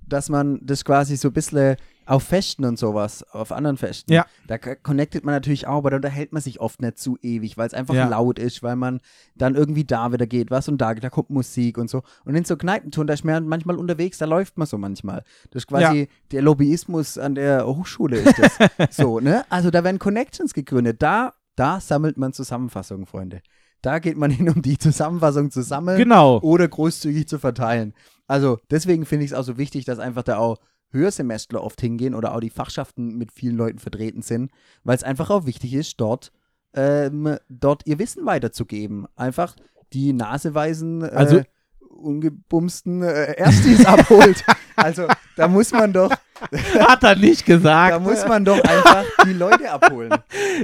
dass man das quasi so ein bisschen auf Festen und sowas, auf anderen Festen, Ja. da connectet man natürlich auch, aber da unterhält man sich oft nicht zu ewig, weil es einfach Ja. laut ist, weil man dann irgendwie da wieder geht, was und da, da kommt Musik und so. Und in so Kneipentouren, da ist man manchmal unterwegs, da läuft man so manchmal. Das ist quasi der Lobbyismus an der Hochschule ist das. so, ne? Also da werden Connections gegründet. Da, da sammelt man Zusammenfassungen, Freunde. Da geht man hin, um die Zusammenfassung zu sammeln Genau. oder großzügig zu verteilen. Also deswegen finde ich es auch so wichtig, dass einfach da auch Hörsemestler oft hingehen oder auch die Fachschaften mit vielen Leuten vertreten sind, weil es einfach auch wichtig ist, dort, ähm, dort ihr Wissen weiterzugeben. Einfach die naseweisen, äh, Also- ungebumsten äh, Erstis abholt. Also da muss man doch, Hat er nicht gesagt. da muss man doch einfach die Leute abholen.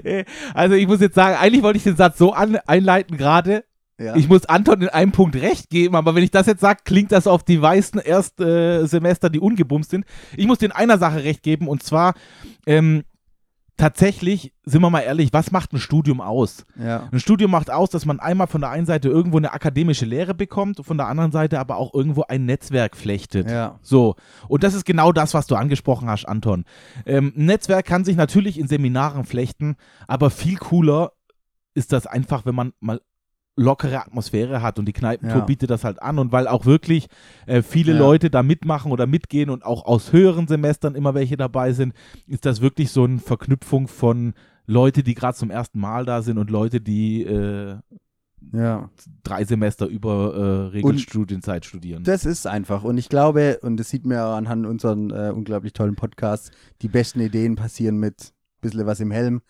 Also ich muss jetzt sagen, eigentlich wollte ich den Satz so an, einleiten gerade. Ja. Ich muss Anton in einem Punkt recht geben, aber wenn ich das jetzt sage, klingt das auf die weißen Erstsemester, die ungebumst sind. Ich muss den einer Sache recht geben und zwar ähm, tatsächlich, sind wir mal ehrlich, was macht ein Studium aus? ja. Ein Studium macht aus, dass man einmal von der einen Seite irgendwo eine akademische Lehre bekommt von der anderen Seite aber auch irgendwo ein Netzwerk flechtet. Ja. So, und das ist genau das, was du angesprochen hast, Anton. Ähm, ein Netzwerk kann sich natürlich in Seminaren flechten, aber viel cooler ist das einfach, wenn man mal lockere Atmosphäre hat und die Kneipentour Ja. bietet das halt an und weil auch wirklich äh, viele Ja. Leute da mitmachen oder mitgehen und auch aus höheren Semestern immer welche dabei sind, ist das wirklich so eine Verknüpfung von Leute, die gerade zum ersten Mal da sind und Leute, die äh, ja. drei Semester über äh, Regelstudienzeit studieren. Das ist einfach. Und ich glaube, und das sieht man ja anhand unseren äh, unglaublich tollen Podcasts, die besten Ideen passieren mit ein bisschen was im Helm.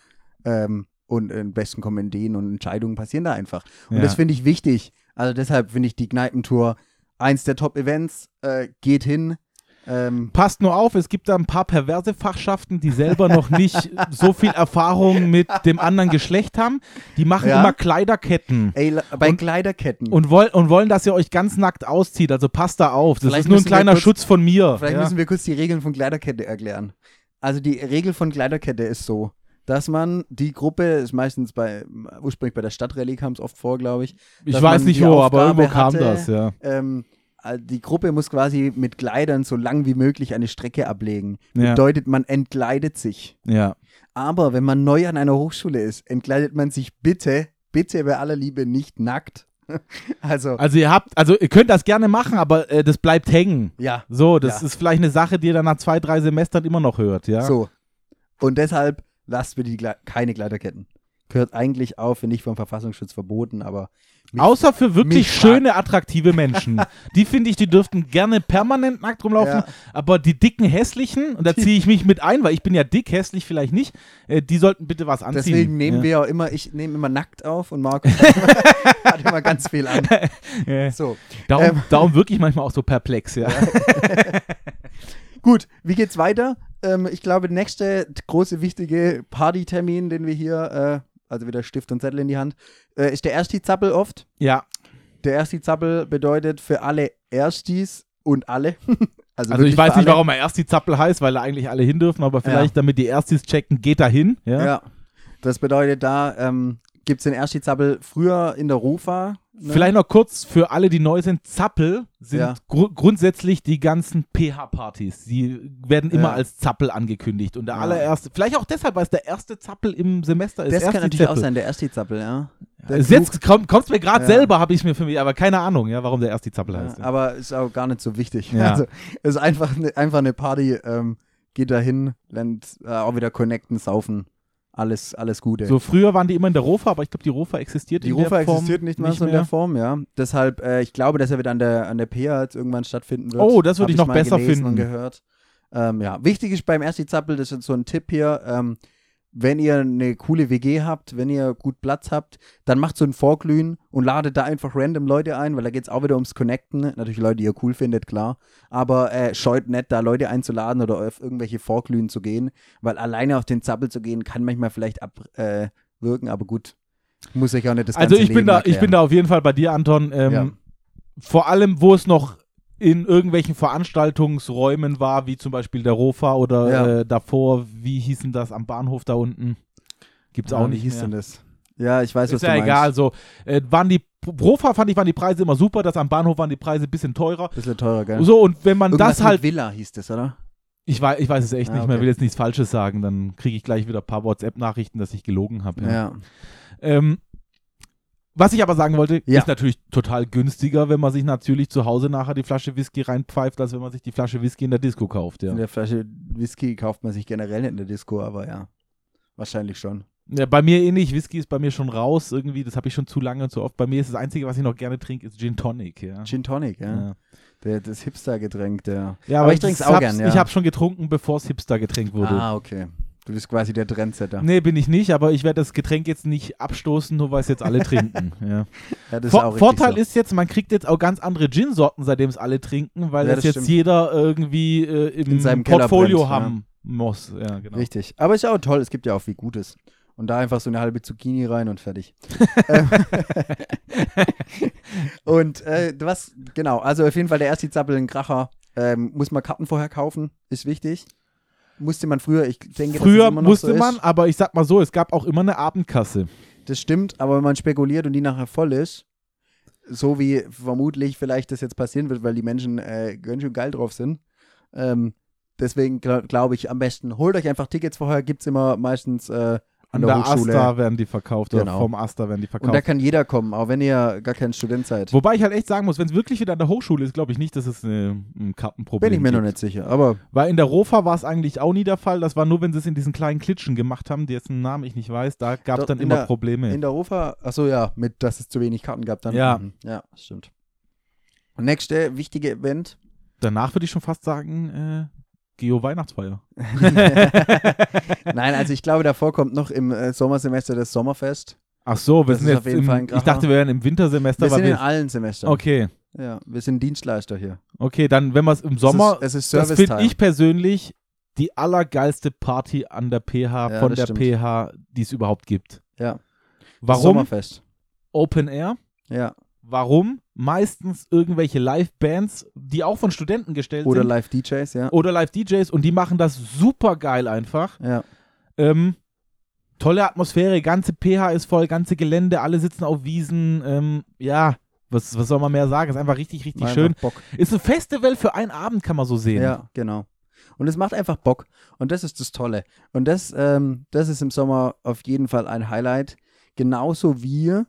Ähm, und äh, besten kommen Ideen und Entscheidungen passieren da einfach. Und Ja. das finde ich wichtig. Also deshalb finde ich die Kneipentour eins der Top-Events. Äh, geht hin. Ähm, Passt nur auf, es gibt da ein paar perverse Fachschaften, die selber noch nicht so viel Erfahrung mit dem anderen Geschlecht haben. Die machen Ja. immer Kleiderketten ey, bei Und- Kleiderketten. und, woll, und wollen, dass ihr euch ganz nackt auszieht. Also passt da auf. Das Vielleicht ist nur ein kleiner kurz- Schutz von mir. Vielleicht ja. müssen wir kurz die Regeln von Kleiderkette erklären. Also die Regel von Kleiderkette ist so, dass man die Gruppe, ist meistens bei, ursprünglich bei der Stadtrallye kam es oft vor, glaube ich. ich weiß nicht wo, aber Aufgabe irgendwo kam hatte, das, ja. Ähm, äh, die Gruppe muss quasi mit Kleidern so lang wie möglich eine Strecke ablegen. Ja. Bedeutet, man entkleidet sich. ja. Aber wenn man neu an einer Hochschule ist, entkleidet man sich bitte, bitte bei aller Liebe nicht nackt. also, Also ihr habt, also ihr könnt das gerne machen, aber äh, das bleibt hängen. ja, So, das Ja. ist vielleicht eine Sache, die ihr dann nach zwei, drei Semestern immer noch hört, ja. so. Und deshalb lasst bitte die Gle keine Kleiderketten. Gehört eigentlich auch, finde ich, vom Verfassungsschutz verboten, aber Außer für wirklich schöne, attraktive Menschen. die finde ich, die dürften gerne permanent nackt rumlaufen. Ja. Aber die dicken, hässlichen, und da ziehe ich mich mit ein, weil ich bin ja dick, hässlich vielleicht nicht, äh, die sollten bitte was anziehen. Deswegen nehmen ja. wir auch immer, ich nehme immer nackt auf und Markus hat immer ganz viel an. Ja. So, Darum, Ähm. darum wirklich manchmal auch so perplex, ja. Gut, wie geht's weiter? Ähm, ich glaube, der nächste große, wichtige Partytermin, den wir hier, äh, also wieder Stift und Zettel in die Hand, äh, ist der Ersti-Zappel oft. Ja, Der Ersti-Zappel bedeutet für alle Erstis und alle. also wirklich ich weiß nicht, warum er erst die Zappel heißt, weil da eigentlich alle hin dürfen, aber vielleicht, damit die Erstis checken, geht da hin. Ja. Ja. Das bedeutet, da ähm, gibt es den Ersti-Zappel früher in der Rufa. Ne? Vielleicht noch kurz für alle, die neu sind. Zappel sind Ja. gru grundsätzlich die ganzen PH-Partys. Sie werden immer Ja. als Zappel angekündigt. Und der Ja. allererste, vielleicht auch deshalb, weil es der erste Zappel im Semester ist. Das kann Erste natürlich auch Zappel. sein, der Ersti-Zappel, ja. Der Also Jetzt kommt es mir gerade selber, habe ich mir für mich, aber keine Ahnung, ja, warum der erste Zappel heißt. Aber ist auch gar nicht so wichtig. Ja. Also, es ist einfach eine, einfach eine Party. Ähm, geht da hin, lernt äh, auch wieder connecten, saufen. Alles, alles Gute. So früher waren die immer in der Rofa, aber ich glaube, die Rofa existiert die in Rufa der Form existiert nicht mehr so in der Form, ja. Deshalb, äh, ich glaube, dass er wieder an der, an der PA irgendwann stattfinden wird. Oh, das würde ich noch mal besser gelesen Und finden. gehört. Ähm, ja, wichtig ist beim Ersti Zappel, das ist so ein Tipp hier, ähm, wenn ihr eine coole WG habt, wenn ihr gut Platz habt, dann macht so ein Vorglühen und ladet da einfach random Leute ein, weil da geht es auch wieder ums Connecten. Natürlich Leute, die ihr cool findet, klar. Aber äh, scheut nicht, da Leute einzuladen oder auf irgendwelche Vorglühen zu gehen, weil alleine auf den Zappel zu gehen, kann manchmal vielleicht abwirken, äh, aber gut. Muss ich auch nicht das Also ganze ich bin Leben da, ich bin da auf jeden Fall bei dir, Anton. Ähm, Ja. Vor allem, wo es noch in irgendwelchen Veranstaltungsräumen war, wie zum Beispiel der Rofa oder Ja. äh, davor, wie hießen das am Bahnhof da unten? Gibt's Ja, auch wie nicht hieß mehr. denn das? Ja, ich weiß, was Ist du ja meinst. egal, so. Äh, waren die Rofa fand ich, waren die Preise immer super, das am Bahnhof waren die Preise ein bisschen teurer. Bisschen teurer, gell? So, und wenn man Irgendwas das halt, Villa hieß das, oder? ich weiß, ich weiß es echt Ah, nicht mehr, okay. will jetzt nichts Falsches sagen, dann kriege ich gleich wieder ein paar WhatsApp-Nachrichten, dass ich gelogen habe. Ja. Ähm, was ich aber sagen wollte, Ja. ist natürlich total günstiger, wenn man sich natürlich zu Hause nachher die Flasche Whisky reinpfeift, als wenn man sich die Flasche Whisky in der Disco kauft. Ja. In der Flasche Whisky kauft man sich generell nicht in der Disco, aber ja. Wahrscheinlich schon. Ja, bei mir eh nicht. Whisky ist bei mir schon raus irgendwie. Das habe ich schon zu lange und zu oft. Bei mir ist das Einzige, was ich noch gerne trinke, ist Gin Tonic. Ja. Gin Tonic, ja. Ja. Der, das Hipster-Getränk, der. Ja, Aber ich trink's das auch hab's- gern, ja. Ich habe schon getrunken, bevor es Hipster-Getränk wurde. Ah, okay. Du bist quasi der Trendsetter. Nee, bin ich nicht, aber ich werde das Getränk jetzt nicht abstoßen, nur weil es jetzt alle trinken. Ja. Ja, das Vor Vorteil so. ist jetzt, man kriegt jetzt auch ganz andere Gin-Sorten, seitdem es alle trinken, weil Ja, das, jetzt stimmt. jeder irgendwie äh, im In Portfolio brennt, haben muss. Ja, genau. Richtig. Aber ist ja auch toll, es gibt ja auch viel Gutes. Und da einfach so eine halbe Zucchini rein und fertig. Und äh, was, genau, also auf jeden Fall der erste Zappel, ein Kracher. Ähm, muss man Karten vorher kaufen, ist wichtig. Musste man früher, ich denke, Früher musste so man, aber ich sag mal so, es gab auch immer eine Abendkasse. Das stimmt, aber wenn man spekuliert und die nachher voll ist, so wie vermutlich vielleicht das jetzt passieren wird, weil die Menschen äh, ganz schön geil drauf sind. Ähm, deswegen glaube glaub ich am besten, holt euch einfach Tickets vorher, gibt es immer meistens äh, an An der, der Hochschule. Asta werden die verkauft Genau. oder vom Asta werden die und da verkauft. kann jeder kommen, auch wenn ihr gar kein Student seid. Wobei ich halt echt sagen muss, wenn es wirklich wieder an der Hochschule ist, glaube ich nicht, dass es eine, ein Kartenproblem Bin ich mir gibt. noch nicht sicher, aber Weil in der Rofa war es eigentlich auch nie der Fall. Das war nur, wenn sie es in diesen kleinen Klitschen gemacht haben, dessen Namen ich nicht weiß. Da gab es dann immer der- Probleme. in der Rufa, achso ja, mit, dass es zu wenig Karten gab dann. Ja. Mhm. Ja, stimmt. Und nächste wichtige Event. Danach würde ich schon fast sagen, äh, Geo Weihnachtsfeier. Nein, also ich glaube, davor kommt noch im äh, Sommersemester das Sommerfest. Ach so, wir Das sind jetzt auf jeden im, Fall ein ich dachte, wir wären im Wintersemester, Wir sind in allen Semestern. Okay, Ja, wir sind Dienstleister hier. okay, dann wenn wir es im Sommer, es ist, es ist das finde ich persönlich die allergeilste Party an der PH, Ja, von der stimmt. PH, die es überhaupt gibt. Ja. Warum? Sommerfest. Open Air. Ja. Warum? Meistens irgendwelche Live-Bands, die auch von Studenten gestellt Oder sind. Live-DJs, ja. oder Live-DJs und die machen das super geil einfach. Ja. Ähm, tolle Atmosphäre, ganze PH ist voll, ganze Gelände, alle sitzen auf Wiesen. Ähm, ja, was, was soll man mehr sagen? Ist einfach richtig, richtig schön. einfach Bock. Ist ein Festival für einen Abend, kann man so sehen. Ja, genau. Und es macht einfach Bock. Und das ist das Tolle. Und das, ähm, das ist im Sommer auf jeden Fall ein Highlight. Genauso wie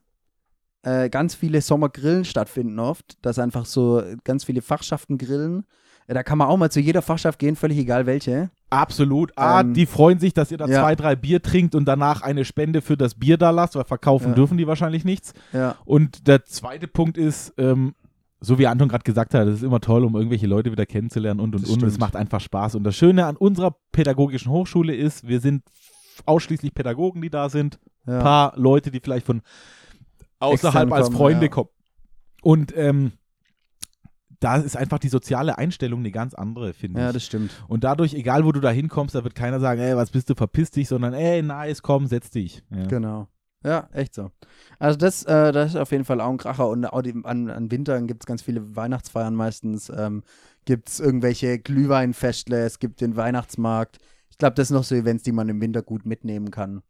äh, ganz viele Sommergrillen stattfinden oft, dass einfach so ganz viele Fachschaften grillen. Äh, Da kann man auch mal zu jeder Fachschaft gehen, völlig egal welche. Absolut. Ah, Ähm, die freuen sich, dass ihr da ja. zwei, drei Bier trinkt und danach eine Spende für das Bier da lasst, weil verkaufen Ja. dürfen die wahrscheinlich nichts. Ja, Und der zweite Punkt ist, ähm, so wie Anton gerade gesagt hat, es ist immer toll, um irgendwelche Leute wieder kennenzulernen und und Das und. Es stimmt. macht einfach Spaß. Und das Schöne an unserer pädagogischen Hochschule ist, wir sind ausschließlich Pädagogen, die da sind. Ein paar Leute, die vielleicht von außerhalb als kommen, Freunde ja. kommen. Und ähm, da ist einfach die soziale Einstellung eine ganz andere, finde Ja, ich. das stimmt. Und dadurch, egal wo du da hinkommst, da wird keiner sagen, ey, was bist du, verpiss dich, sondern ey, nice, komm, setz dich. Ja. Genau. Ja, echt so. Also das, äh, das ist auf jeden Fall auch ein Kracher und auch die, an, an Wintern gibt es ganz viele Weihnachtsfeiern meistens. Ähm, gibt es irgendwelche Glühweinfestle, es gibt den Weihnachtsmarkt. Ich glaube, das sind noch so Events, die man im Winter gut mitnehmen kann.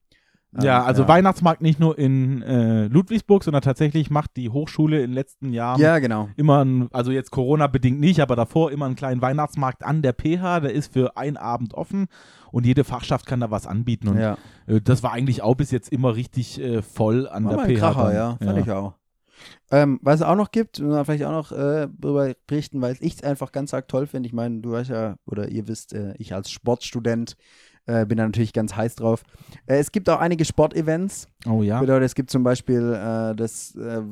Ja, Ähm, also Weihnachtsmarkt nicht nur in äh, Ludwigsburg, sondern tatsächlich macht die Hochschule in den letzten Jahren Ja, genau. immer, ein, also jetzt Corona-bedingt nicht, aber davor immer einen kleinen Weihnachtsmarkt an der PH, der ist für einen Abend offen und jede Fachschaft kann da was anbieten. Und Ja, äh, das war eigentlich auch bis jetzt immer richtig äh, voll an war der PH. Kracher, ja, fand ich auch. Ähm, was es auch noch gibt, und vielleicht auch noch äh, darüber berichten, weil ich es einfach ganz arg toll finde. Ich meine, du weißt ja, oder ihr wisst, äh, ich als Sportstudent äh, bin da natürlich ganz heiß drauf. Äh, es gibt auch einige Sportevents. Oh ja. Bedeutet, es gibt zum Beispiel äh, das äh,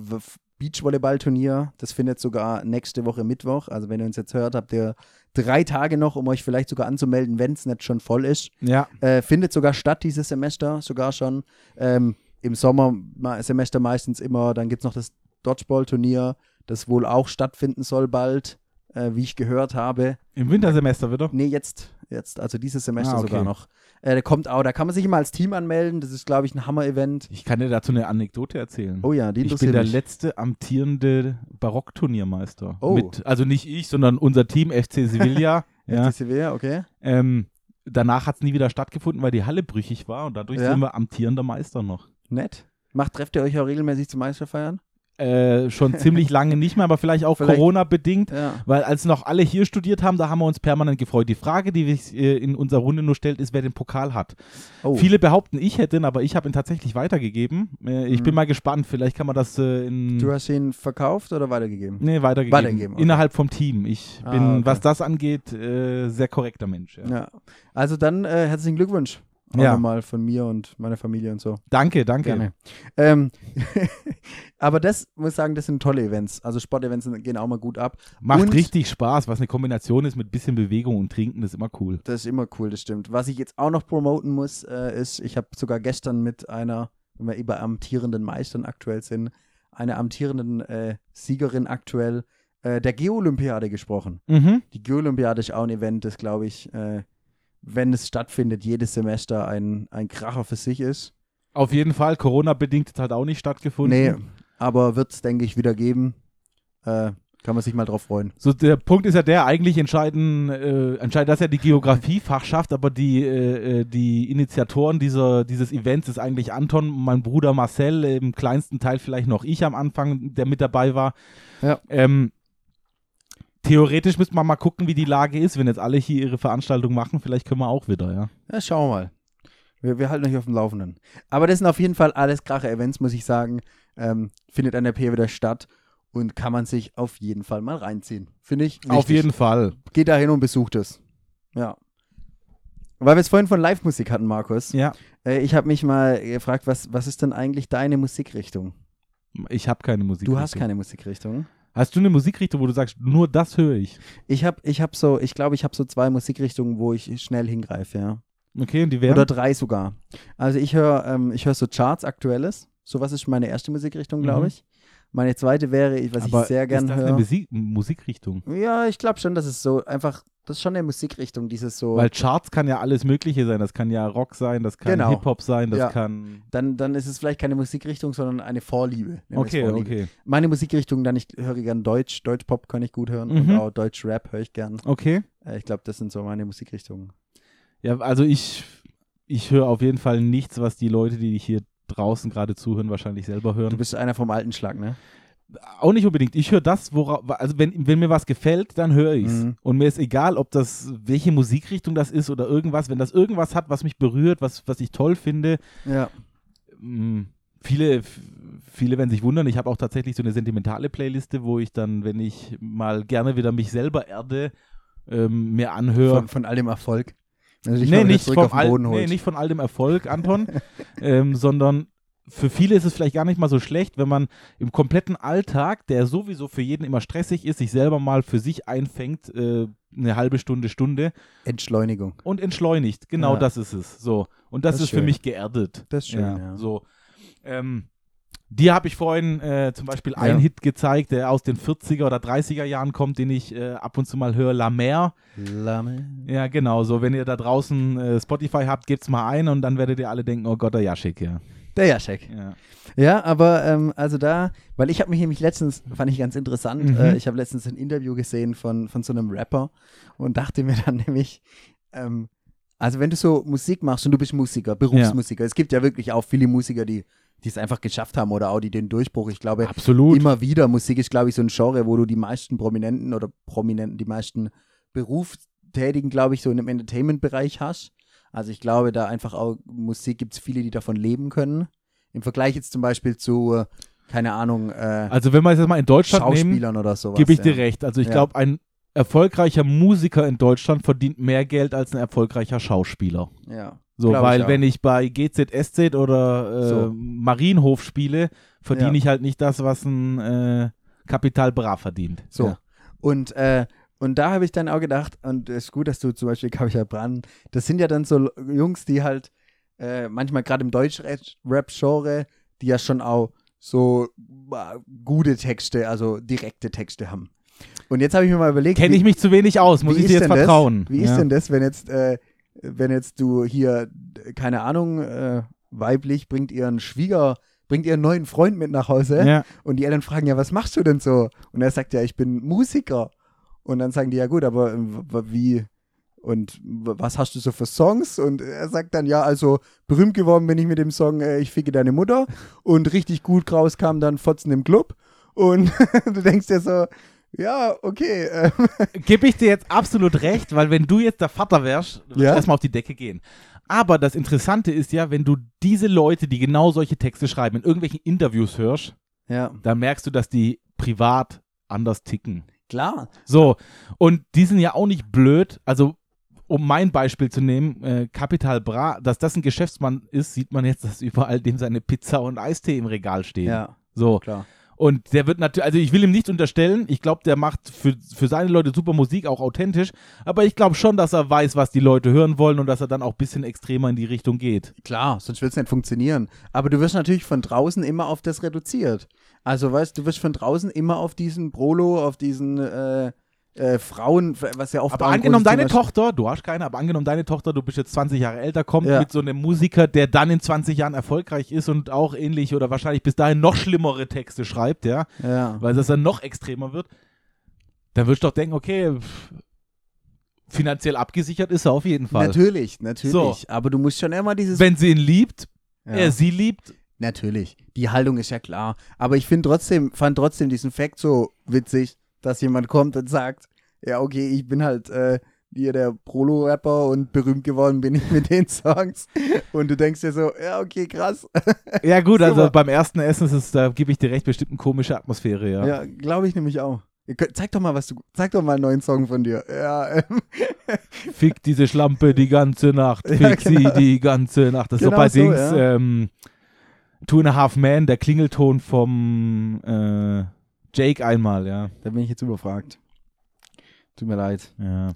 Beachvolleyball-Turnier. Das findet sogar nächste Woche Mittwoch. Also wenn ihr uns jetzt hört, habt ihr drei Tage noch, um euch vielleicht sogar anzumelden, wenn es nicht schon voll ist. Ja, Äh, findet sogar statt dieses Semester, sogar schon. Ähm, Im Sommersemester meistens immer. Dann gibt es noch das Dodgeball-Turnier, das wohl auch stattfinden soll bald, äh, wie ich gehört habe. im Wintersemester wieder. Nee, jetzt, jetzt, also dieses Semester Ah, okay. sogar noch. Äh, der kommt auch, da kann man sich immer als Team anmelden. Das ist, glaube ich, ein Hammer-Event. Ich kann dir dazu eine Anekdote erzählen. Oh ja, die ich bin interessiert der mich. letzte amtierende Barockturniermeister. Oh. Mit, also nicht ich, sondern unser Team FC Sevilla. ja. Die Sevilla, okay. ähm, danach hat es nie wieder stattgefunden, weil die Halle brüchig war und dadurch Ja. sind wir amtierender Meister noch. Nett. Macht, trefft ihr euch auch regelmäßig zum Meisterfeiern? Äh, schon ziemlich lange nicht mehr, aber vielleicht auch Corona-bedingt. Ja. Weil als noch alle hier studiert haben, da haben wir uns permanent gefreut. Die Frage, die sich äh, in unserer Runde nur stellt, ist, wer den Pokal hat. Oh. Viele behaupten, ich hätte ihn, aber ich habe ihn tatsächlich weitergegeben. Äh, ich Mhm. bin mal gespannt. Vielleicht kann man das in. Du hast ihn verkauft oder weitergegeben? Nee, weitergegeben. Weitergegeben, okay. Innerhalb vom Team. Ich Ah, bin, okay. was das angeht, sehr korrekter Mensch. Ja. Ja. Also dann herzlichen Glückwunsch. Auch Ja. nochmal von mir und meiner Familie und so. Danke, danke. Gerne. Ähm, aber das muss ich sagen, das sind tolle Events. Also Sportevents gehen auch mal gut ab. Macht Und- richtig Spaß, was eine Kombination ist mit bisschen Bewegung und Trinken, das ist immer cool. Das ist immer cool, das stimmt. Was ich jetzt auch noch promoten muss, äh, ist, ich habe sogar gestern mit einer, wenn wir über amtierenden Meistern aktuell sind, einer amtierenden äh, Siegerin aktuell äh, der Geo-Olympiade gesprochen. Mhm. Die Geo-Olympiade ist auch ein Event, das glaube ich, äh, wenn es stattfindet, jedes Semester ein, ein Kracher für sich ist. Auf jeden Fall, Corona-bedingt hat auch nicht stattgefunden. Nee, aber wird es, denke ich, wieder geben. Äh, kann man sich mal drauf freuen. So, der Punkt ist ja der, eigentlich entscheiden, äh, entscheidet das ja die Geografiefachschaft, aber die, äh, äh, die Initiatoren dieser, dieses Events ist eigentlich Anton, mein Bruder Marcel, im kleinsten Teil vielleicht noch ich am Anfang, der mit dabei war. Ja. Ähm, theoretisch müsste man mal gucken, wie die Lage ist, wenn jetzt alle hier ihre Veranstaltung machen, vielleicht können wir auch wieder, ja. Ja, schauen wir mal. Wir, wir halten euch auf dem Laufenden. Aber das sind auf jeden Fall alles Kracher-Events, muss ich sagen. Ähm, findet an der P wieder statt und kann man sich auf jeden Fall mal reinziehen. Finde ich. Auf wichtig. jeden Fall. Geht da hin und besucht es. Ja. Weil wir es vorhin von Live-Musik hatten, Markus. Ja. Äh, ich habe mich mal gefragt, was, was ist denn eigentlich deine Musikrichtung? Ich habe keine Musik. Du hast keine Musikrichtung. Hast du eine Musikrichtung, wo du sagst, nur das höre ich? Ich habe ich hab so, ich glaube, ich habe so zwei Musikrichtungen, wo ich schnell hingreife, ja. Okay, und die wären? Oder drei sogar. Also ich höre ähm, ich höre so Charts Aktuelles. Sowas ist meine erste Musikrichtung, glaube Mhm. ich. Meine zweite wäre, was Aber ich sehr gern ist das eine höre. Musik Musikrichtung? Ja, ich glaube schon, dass es so einfach, das ist schon eine Musikrichtung, dieses so. Weil Charts kann ja alles Mögliche sein. Das kann ja Rock sein, das kann Genau. Hip-Hop sein, das Ja. kann. dann, dann ist es vielleicht keine Musikrichtung, sondern eine Vorliebe. Okay, Vorliebe. okay. Meine Musikrichtung, dann ich höre gern Deutsch, Deutsch-Pop kann ich gut hören und Mhm. auch Deutsch-Rap höre ich gern. Okay. Äh, ich glaube, das sind so meine Musikrichtungen. Ja, also ich, ich höre auf jeden Fall nichts, was die Leute, die hier draußen gerade zuhören, wahrscheinlich selber Du hören. bist einer vom alten Schlag, ne? Auch nicht unbedingt. Ich höre das, worauf, also wenn, wenn mir was gefällt, dann höre ich es. Mhm. Und mir ist egal, ob das, welche Musikrichtung das ist oder irgendwas. Wenn das irgendwas hat, was mich berührt, was, was ich toll finde, Ja. Mm, Viele, viele werden sich wundern, ich habe auch tatsächlich so eine sentimentale Playliste, wo ich dann, wenn ich mal gerne wieder mich selber erde, ähm, mir anhöre. Von, von all dem Erfolg. Dich nee, nicht vom all, nee, nicht von all dem Erfolg, Anton, ähm, sondern für viele ist es vielleicht gar nicht mal so schlecht, wenn man im kompletten Alltag, der sowieso für jeden immer stressig ist, sich selber mal für sich einfängt, äh, eine halbe Stunde, Stunde Entschleunigung. und entschleunigt. Genau Ja. das ist es. So. Und das, Das ist ist für schön. mich geerdet. Das ist schön, ja. So. Ähm, Dir habe ich vorhin äh, zum Beispiel einen Ja. Hit gezeigt, der aus den 40er oder 30er Jahren kommt, den ich äh, ab und zu mal höre, La Mer. Lamme. Ja, genau, so wenn ihr da draußen äh, Spotify habt, gebt's mal ein und dann werdet ihr alle denken, oh Gott, der Jaschik, ja. Der Jaschek. ja. Ja, aber ähm, also da, weil ich habe mich nämlich letztens, fand ich ganz interessant, Mhm. äh, ich habe letztens ein Interview gesehen von, von so einem Rapper und dachte mir dann nämlich, ähm, also wenn du so Musik machst und du bist Musiker, Berufsmusiker, es gibt ja wirklich auch viele Musiker, die die es einfach geschafft haben oder auch die den Durchbruch, ich glaube, Absolut. immer wieder, Musik ist glaube ich so ein Genre, wo du die meisten Prominenten oder Prominenten, die meisten Berufstätigen, glaube ich, so in dem Entertainment-Bereich hast. Also ich glaube, da einfach auch Musik gibt es viele, die davon leben können. Im Vergleich jetzt zum Beispiel zu, äh, keine Ahnung, äh, Also wenn wir es jetzt mal in Deutschland nehmen, Schauspielern oder sowas. gebe ich dir ja. recht. Also ich Ja. glaube, ein erfolgreicher Musiker in Deutschland verdient mehr Geld als ein erfolgreicher Schauspieler. Ja. So, weil ich wenn ich bei GZSZ oder äh, So. Marienhof spiele, verdiene Ja. ich halt nicht das, was ein äh, Kapital Bra verdient. So. Ja. Und, äh, und da habe ich dann auch gedacht, und es ist gut, dass du zum Beispiel Kaviar Brand, das sind ja dann so Jungs, die halt äh, manchmal gerade im Deutsch-Rap-Genre, die ja schon auch so äh, gute Texte, also direkte Texte haben. Und jetzt habe ich mir mal überlegt, Kenne ich mich zu wenig aus, muss ich ist dir jetzt vertrauen. Das? Wie ist ja. denn das, wenn jetzt, äh, wenn jetzt du hier, keine Ahnung, äh, weiblich bringt ihren Schwieger, bringt ihren neuen Freund mit nach Hause Ja. und die Eltern fragen, ja, was machst du denn so? Und er sagt, ja, ich bin Musiker. Und dann sagen die, ja gut, aber äh, wie und was hast du so für Songs? Und er sagt dann, ja, also berühmt geworden bin ich mit dem Song äh, Ich ficke deine Mutter und richtig gut rauskam dann Fotzen im Club. Und du denkst dir so, ja, okay, äh, Gebe ich dir jetzt absolut recht, weil wenn du jetzt der Vater wärst, würdest Ja. du erstmal auf die Decke gehen. Aber das Interessante ist ja, wenn du diese Leute, die genau solche Texte schreiben, in irgendwelchen Interviews hörst, ja, dann merkst du, dass die privat anders ticken. Klar. So, und die sind ja auch nicht blöd. Also, um mein Beispiel zu nehmen, äh, Capital Bra, dass das ein Geschäftsmann ist, sieht man jetzt, dass überall dem seine Pizza und Eistee im Regal stehen. Ja, So. klar. Und der wird natürlich, also ich will ihm nicht unterstellen, ich glaube, der macht für, für seine Leute super Musik, auch authentisch, aber ich glaube schon, dass er weiß, was die Leute hören wollen und dass er dann auch ein bisschen extremer in die Richtung geht. Klar, sonst wird es nicht funktionieren. Aber du wirst natürlich von draußen immer auf das reduziert. Also, weißt du, wirst von draußen immer auf diesen Prolo, auf diesen äh, äh, Frauen, was ja oft Aber angenommen, deine. Tochter, du hast keine, aber angenommen, deine Tochter, du bist jetzt 20 Jahre älter, kommt Ja. mit so einem Musiker, der dann in 20 Jahren erfolgreich ist und auch ähnlich oder wahrscheinlich bis dahin noch schlimmere Texte schreibt, ja, Ja. weil das dann noch extremer wird, dann würdest du doch denken, okay, finanziell abgesichert ist er auf jeden Fall. Natürlich, natürlich. So. Aber du musst schon immer dieses. Wenn sie ihn liebt, ja. er sie liebt, Natürlich. Die Haltung ist ja klar. Aber ich finde trotzdem, fand trotzdem diesen Fact so witzig, dass jemand kommt und sagt, ja, okay, ich bin halt äh, hier der Prolo-Rapper und berühmt geworden bin ich mit den Songs. Und du denkst dir so, ja, okay, krass. Ja, gut, also beim ersten Essen ist es, da gebe ich dir recht, bestimmt eine komische Atmosphäre, ja. Ja, glaube ich nämlich auch. Könnt, zeig doch mal, was du. Zeig doch mal einen neuen Song von dir. Ja, ähm, Fick diese Schlampe die ganze Nacht, fick Ja, genau. sie die ganze Nacht. Das ist Genau so bei so, Dings, ja. ähm, Two and a Half Man, der Klingelton vom äh, Jake einmal, ja. da bin ich jetzt überfragt. Tut mir leid. ja.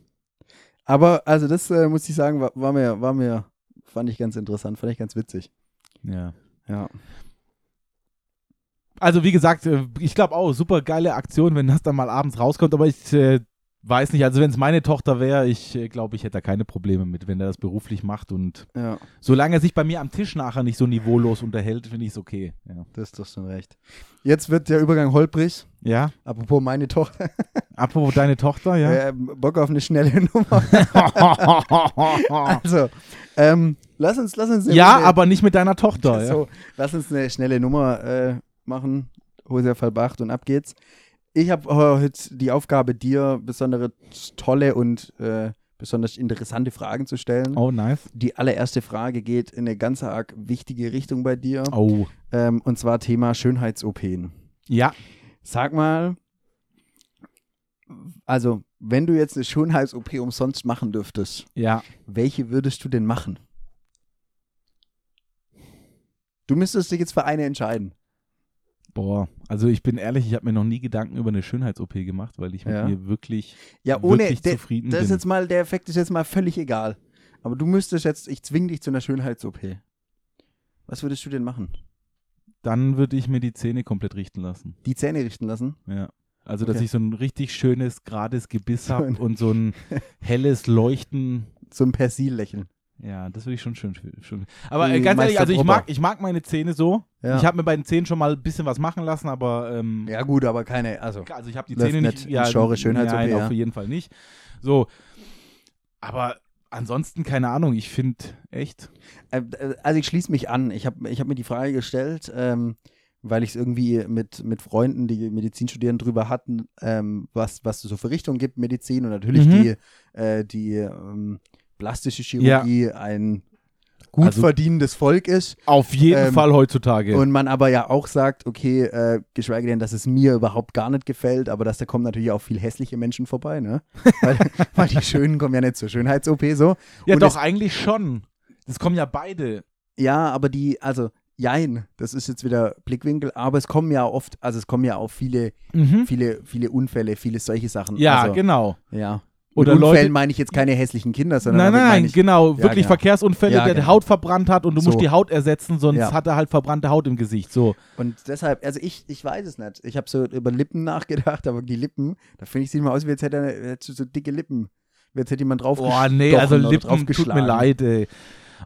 Aber also das äh, muss ich sagen, war, war mir, war mir, fand ich ganz interessant, fand ich ganz witzig. ja. Ja. Also wie gesagt, äh, ich glaube auch, super geile Aktion, wenn das dann mal abends rauskommt, aber ich äh, weiß nicht, also wenn es meine Tochter wäre, ich äh, glaube, ich hätte da keine Probleme mit, wenn er das beruflich macht und Ja, solange er sich bei mir am Tisch nachher nicht so niveaulos unterhält, finde ich es okay. Ja. das ist doch schon recht. Jetzt wird der Übergang holprig. ja? Apropos meine Tochter. Apropos deine Tochter, ja? Äh, Bock auf eine schnelle Nummer. also, ähm, lass uns, lass uns eine ja, Runde- aber nicht mit deiner Tochter. Ja. So, lass uns eine schnelle Nummer äh, machen. Hose verbacht und ab geht's. Ich habe heute die Aufgabe, dir besondere tolle und äh, besonders interessante Fragen zu stellen. Oh, nice. Die allererste Frage geht in eine ganz arg wichtige Richtung bei dir. Oh. Ähm, und zwar Thema Schönheits-OP. Ja. Sag mal, also, wenn du jetzt eine Schönheits-OP umsonst machen dürftest, Ja. welche würdest du denn machen? Du müsstest dich jetzt für eine entscheiden. Boah. Also ich bin ehrlich, ich habe mir noch nie Gedanken über eine Schönheits-OP gemacht, weil ich mit Ja. mir wirklich, Ja, ohne, wirklich der, zufrieden das ist bin. jetzt mal, der Effekt ist jetzt mal völlig egal. Aber du müsstest jetzt, ich zwing dich zu einer Schönheits-OP. Was würdest du denn machen? Dann würde ich mir die Zähne komplett richten lassen. Die Zähne richten lassen. Ja. Also, dass Okay. ich so ein richtig schönes, gerades Gebiss habe und so ein helles Leuchten. So ein Persil-Lächeln. Ja, das würde ich schon schön. schön. Aber äh, ganz ehrlich, also ich mag, ich mag meine Zähne so. Ja. Ich habe mir bei den Zähnen schon mal ein bisschen was machen lassen, aber ähm, ja, gut, aber keine. Also, also ich habe die Zähne nicht nicht. ins Genre Schönheits-OP, nein, ja. auf jeden Fall nicht. So. Aber ansonsten, keine Ahnung, ich finde echt. äh, äh, also ich schließe mich an. Ich habe ich hab mir die Frage gestellt, ähm, weil ich es irgendwie mit, mit Freunden, die Medizin studieren, drüber hatten, ähm, was, was es so für Richtungen gibt, Medizin und natürlich Mhm. die, äh, die ähm, plastische Chirurgie ein gut Also- verdienendes Volk ist. Auf jeden Ähm, Fall heutzutage. Und man aber ja auch sagt, okay, äh, geschweige denn, dass es mir überhaupt gar nicht gefällt, aber dass da kommen natürlich auch viel hässliche Menschen vorbei, ne? weil, weil die Schönen kommen ja nicht zur Schönheits-OP so. ja, und doch, es- eigentlich schon. Das kommen ja beide. Ja, aber die, also, jein, das ist jetzt wieder Blickwinkel, aber es kommen ja oft, also es kommen ja auch viele, Mhm. viele, viele Unfälle, viele solche Sachen. Ja, also, genau. Ja. Oder Mit Unfällen Leute- meine ich jetzt keine hässlichen Kinder, sondern Nein, nein, genau. Ja, Wirklich genau. Verkehrsunfälle, Ja, der die genau. Haut verbrannt hat und du So. musst die Haut ersetzen, sonst Ja. hat er halt verbrannte Haut im Gesicht. So. Und deshalb, also ich, ich weiß es nicht. Ich habe so über Lippen nachgedacht, aber die Lippen, da finde ich, sieht mal aus, wie als hätte er so dicke Lippen. Wie als hätte jemand drauf Boah, nee, also Lippen tut mir leid, ey.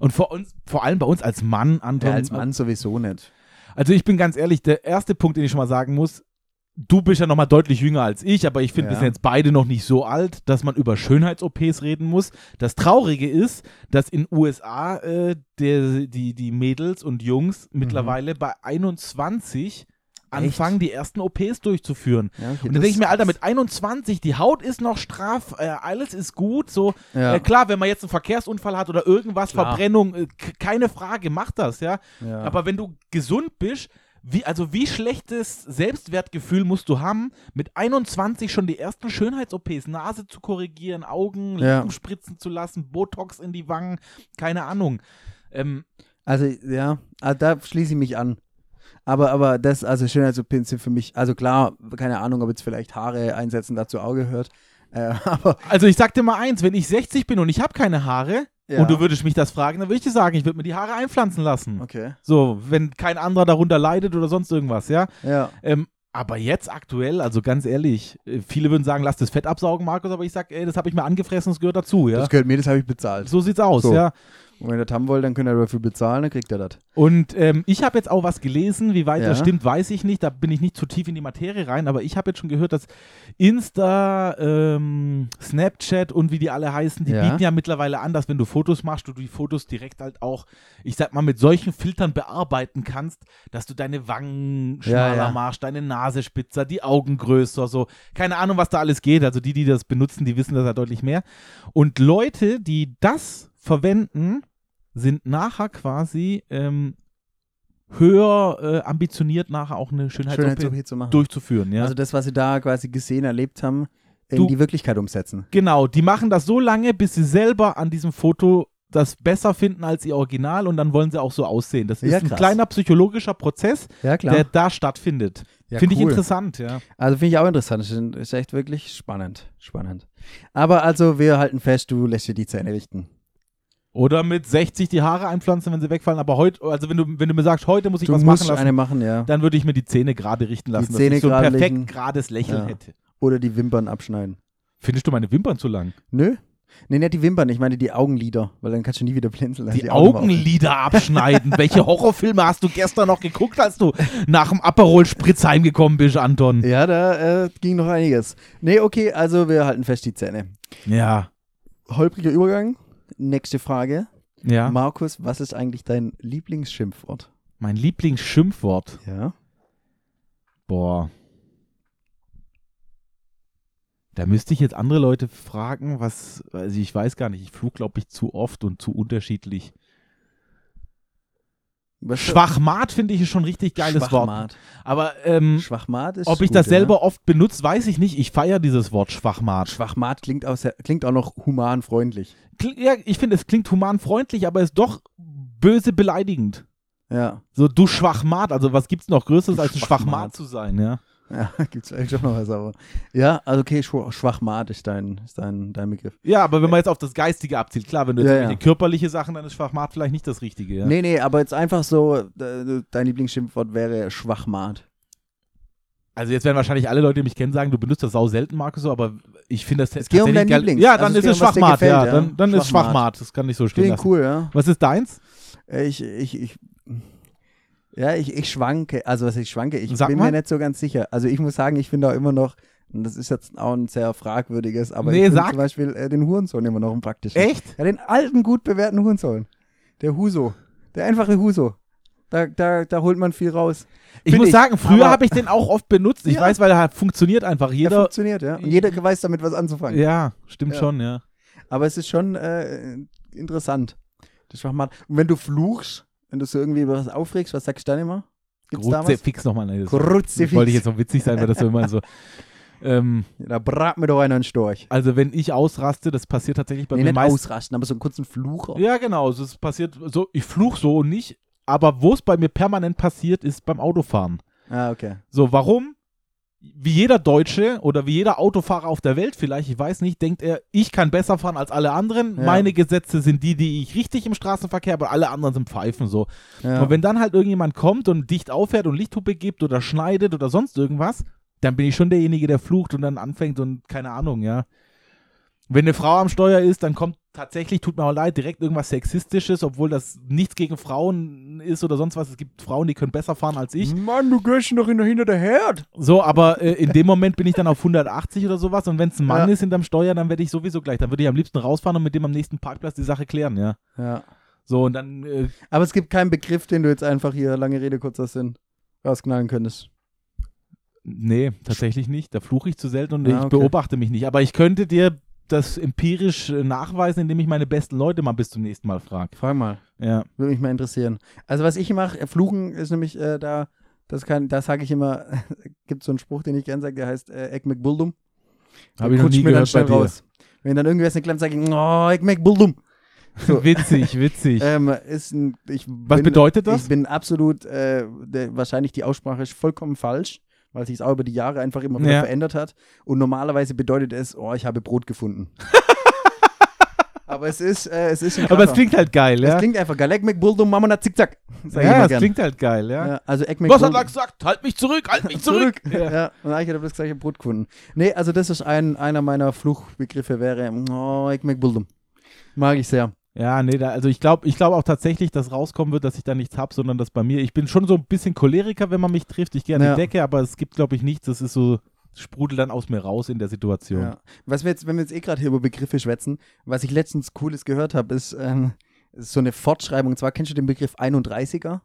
Und vor uns, vor allem bei uns als Mann, Anton. Ja, als Mann sowieso nicht. Also ich bin ganz ehrlich, der erste Punkt, den ich schon mal sagen muss, du bist ja noch mal deutlich jünger als ich, aber ich finde, wir Ja. sind jetzt beide noch nicht so alt, dass man über Schönheits-OPs reden muss. Das Traurige ist, dass in USA äh, der, die, die Mädels und Jungs Mhm. mittlerweile bei 21 anfangen, die ersten OPs durchzuführen. Ja, okay, Und dann denke ich mir, Alter, mit 21, die Haut ist noch straff, äh, alles ist gut, so. ja, Äh, klar, wenn man jetzt einen Verkehrsunfall hat oder irgendwas, Klar. Verbrennung, äh, keine Frage, macht das, ja. ja. Aber wenn du gesund bist, wie, also wie schlechtes Selbstwertgefühl musst du haben, mit 21 schon die ersten Schönheits-OPs, Nase zu korrigieren, Augen, Ja. Spritzen zu lassen, Botox in die Wangen, keine Ahnung. Ähm, Also, ja, ah, da schließe ich mich an. Aber, aber das, also Schönheits-OPs sind für mich, also klar, keine Ahnung, ob jetzt vielleicht Haare einsetzen dazu auch gehört. Äh, aber also ich sag dir mal eins, wenn ich 60 bin und ich habe keine Haare ja. und du würdest mich das fragen, dann würde ich dir sagen, ich würde mir die Haare einpflanzen lassen. Okay. So, wenn kein anderer darunter leidet oder sonst irgendwas, ja. Ja. Ähm, aber jetzt aktuell, also ganz ehrlich, äh, viele würden sagen, lass das Fett absaugen, Markus, aber ich sag, ey, das habe ich mir angefressen, das gehört dazu, ja. Das gehört mir, das habe ich bezahlt. so sieht's aus, So. ja. Und wenn ihr das haben wollt, dann könnt ihr dafür bezahlen, dann kriegt ihr das. Und ähm, ich habe jetzt auch was gelesen, wie weit das Ja. stimmt, weiß ich nicht, da bin ich nicht zu tief in die Materie rein, aber ich habe jetzt schon gehört, dass Insta, ähm, Snapchat und wie die alle heißen, die Ja. bieten ja mittlerweile an, dass wenn du Fotos machst, du die Fotos direkt halt auch, ich sag mal, mit solchen Filtern bearbeiten kannst, dass du deine Wangen schmaler ja. machst, deine Nase spitzer, die Augen größer, so. Keine Ahnung, was da alles geht. Also die, die das benutzen, die wissen das ja deutlich mehr. Und Leute, die das verwenden, sind nachher quasi ähm, höher äh, ambitioniert, nachher auch eine Schönheits-OP machen. durchzuführen. Ja? Also das, was sie da quasi gesehen, erlebt haben, in Du- die Wirklichkeit umsetzen. genau, die machen das so lange, bis sie selber an diesem Foto das besser finden als ihr Original und dann wollen sie auch so aussehen. Das ist Ja, ein kleiner psychologischer Prozess, Ja, der da stattfindet. Ja, Finde ich cool. interessant, ja. Also finde ich auch interessant. Das ist- ist echt wirklich spannend. Spannend. Aber also, wir halten fest, du lässt dir die Zähne richten. Oder mit 60 die Haare einpflanzen, wenn sie wegfallen. Aber heute, also wenn du, wenn du mir sagst, heute muss ich Du was musst machen lassen, eine machen, ja. dann würde ich mir die Zähne gerade richten lassen, Zähne dass ich so ein perfekt legen. gerades Lächeln Ja. hätte. Oder die Wimpern abschneiden. Findest du meine Wimpern zu lang? Nö? Nee, nicht die Wimpern, ich meine die Augenlider, weil dann kannst du nie wieder blinzeln. Die, offen. Augenlider abschneiden. Welche Horrorfilme hast du gestern noch geguckt, als du nach dem Aperol Spritz heimgekommen bist, Anton? Ja, da äh, ging noch einiges. Nee, okay, also wir halten fest die Zähne. Ja. Holpriger Übergang. Nächste Frage. Ja. Markus, was ist eigentlich dein Lieblingsschimpfwort? Mein Lieblingsschimpfwort. Ja. Boah. Da müsste ich jetzt andere Leute fragen, was, also ich weiß gar nicht, ich flug, glaube ich, zu oft und zu unterschiedlich. Schwachmat finde ich ist schon ein richtig geiles Wort. Schwachmat. Aber ähm, Schwachmat ist ob ich gut, das ja. selber oft benutze, weiß ich nicht. Ich feiere dieses Wort Schwachmat. Schwachmat klingt auch, sehr, klingt auch noch human freundlich. Kling, ja, ich finde, es klingt humanfreundlich, aber ist doch böse beleidigend. Ja. So, du Schwachmat, also was gibt's noch Größeres Du als ein Schwachmat. Schwachmat zu sein, ja? Ja, gibt's vielleicht schon noch was, aber. Ja, also okay, schw Schwachmat ist dein, ist dein, dein Begriff. Ja, aber wenn man jetzt auf das Geistige abzielt, klar, wenn du jetzt Ja, ja. körperliche Sachen, dann ist Schwachmat vielleicht nicht das Richtige. Ja? Nee, nee, aber jetzt einfach so, dein Lieblingsschimpfwort wäre Schwachmat. Also jetzt werden wahrscheinlich alle Leute, die mich kennen, sagen, du benutzt das sau selten, Markus, so, aber ich finde das Es geht um dein geil. Lieblings. Ja, Also dann es ist es Schwachmat, gefällt, ja. Dann, dann ist Schwachmat. Schwachmat, das kann ich so stehen Klingt lassen. cool, ja. Was ist deins? Äh, Ich, ich, ich, ja, ich, ich schwanke, also was ich schwanke, ich Sag bin mal. mir nicht so ganz sicher. Also ich muss sagen, ich finde auch immer noch, und das ist jetzt auch ein sehr fragwürdiges, aber Nee, ich sag. zum Beispiel äh, den Hurensohn immer noch im praktischen. Echt? Ja, den alten, gut bewährten Hurensohn. Der Huso. Der einfache Huso. Da, da, da holt man viel raus. Ich muss ich, sagen, früher habe ich den auch oft benutzt. Ich Ja. weiß, weil er funktioniert einfach. Der Jeder. funktioniert, ja. Und jeder weiß damit was anzufangen. Ja, stimmt Ja. schon, ja. Aber es ist schon äh, interessant. Das Schwachmat. Und wenn du fluchst, wenn du so irgendwie über was aufregst, was sagst du dann immer? Gibt's? Kruzifix nochmal. Nee, Kruzifix. wollte ich jetzt noch witzig sein, weil das so immer so. Ähm, Da brat mir doch einer einen Storch. also wenn ich ausraste, das passiert tatsächlich bei Nee, mir nicht meist. ausrasten, aber so einen kurzen Fluch. Ja, genau. Also es passiert so, ich fluch so und nicht. Aber wo es bei mir permanent passiert, ist beim Autofahren. Ah, okay. So, warum? Wie jeder Deutsche oder wie jeder Autofahrer auf der Welt vielleicht, ich weiß nicht, denkt er, ich kann besser fahren als alle anderen. Ja. Meine Gesetze sind die, die ich richtig im Straßenverkehr, aber alle anderen sind Pfeifen so. Ja. Und wenn dann halt irgendjemand kommt und dicht auffährt und Lichthupe gibt oder schneidet oder sonst irgendwas, dann bin ich schon derjenige, der flucht und dann anfängt und keine Ahnung, ja. Wenn eine Frau am Steuer ist, dann kommt tatsächlich, tut mir auch leid, direkt irgendwas Sexistisches, obwohl das nichts gegen Frauen ist oder sonst was. Es gibt Frauen, die können besser fahren als ich. Mann, du gehst doch hinter der Herd. So, aber äh, in dem Moment bin ich dann auf 180 oder sowas und wenn es ein Mann Ja. ist hinterm Steuer, dann werde ich sowieso gleich, dann würde ich am liebsten rausfahren und mit dem am nächsten Parkplatz die Sache klären, ja. Ja. So, und dann, äh, Aber es gibt keinen Begriff, den du jetzt einfach hier lange Rede, kurzer Sinn rausknallen könntest. nee, tatsächlich nicht. Da fluche ich zu selten und Ah, ich okay. beobachte mich nicht. Aber ich könnte dir das empirisch äh, nachweisen, indem ich meine besten Leute mal bis zum nächsten Mal frage. Frag mal. Ja. Würde mich mal interessieren. Also was ich mache, äh, Fluchen ist nämlich äh, da, das kann, da sage ich immer, gibt so einen Spruch, den ich gern sage, der heißt äh, Eck McBuldum. Habe ich noch nie mir dann gehört bei schnell dir. raus. Wenn dann irgendwer klappt, sage ich, oh, Eck McBuldum. So. witzig, witzig. Ähm, ist ein, ich Was bin, bedeutet das? Ich bin absolut, äh, der, wahrscheinlich die Aussprache ist vollkommen falsch, weil sich es auch über die Jahre einfach immer wieder Ja. verändert hat. Und normalerweise bedeutet es, oh, ich habe Brot gefunden. Aber es ist, äh, es ist Aber es klingt halt geil, Es ja. klingt einfach geil. Eck McBuldum, Mama zickzack. Sag ich Ja, es klingt halt geil, ja. Ja, also Eck Was McBuldum. hat er gesagt? Halt mich zurück, halt mich zurück. Ja. Ja. und dann habe ich das gleiche Brot gefunden. Nee, also das ist ein, einer meiner Fluchbegriffe wäre, oh, Eck McBuldum. Mag ich sehr. Ja, nee, da, also ich glaube ich glaub auch tatsächlich, dass rauskommen wird, dass ich da nichts habe, sondern dass bei mir, ich bin schon so ein bisschen Choleriker, wenn man mich trifft. Ich gehe an Ja. die Decke, aber es gibt, glaube ich, nichts. Das ist so, sprudelt dann aus mir raus in der Situation. Ja. Was wir jetzt, wenn wir jetzt eh gerade hier über Begriffe schwätzen, was ich letztens Cooles gehört habe, ist, ähm, ist so eine Fortschreibung. Und zwar kennst du den Begriff 31er?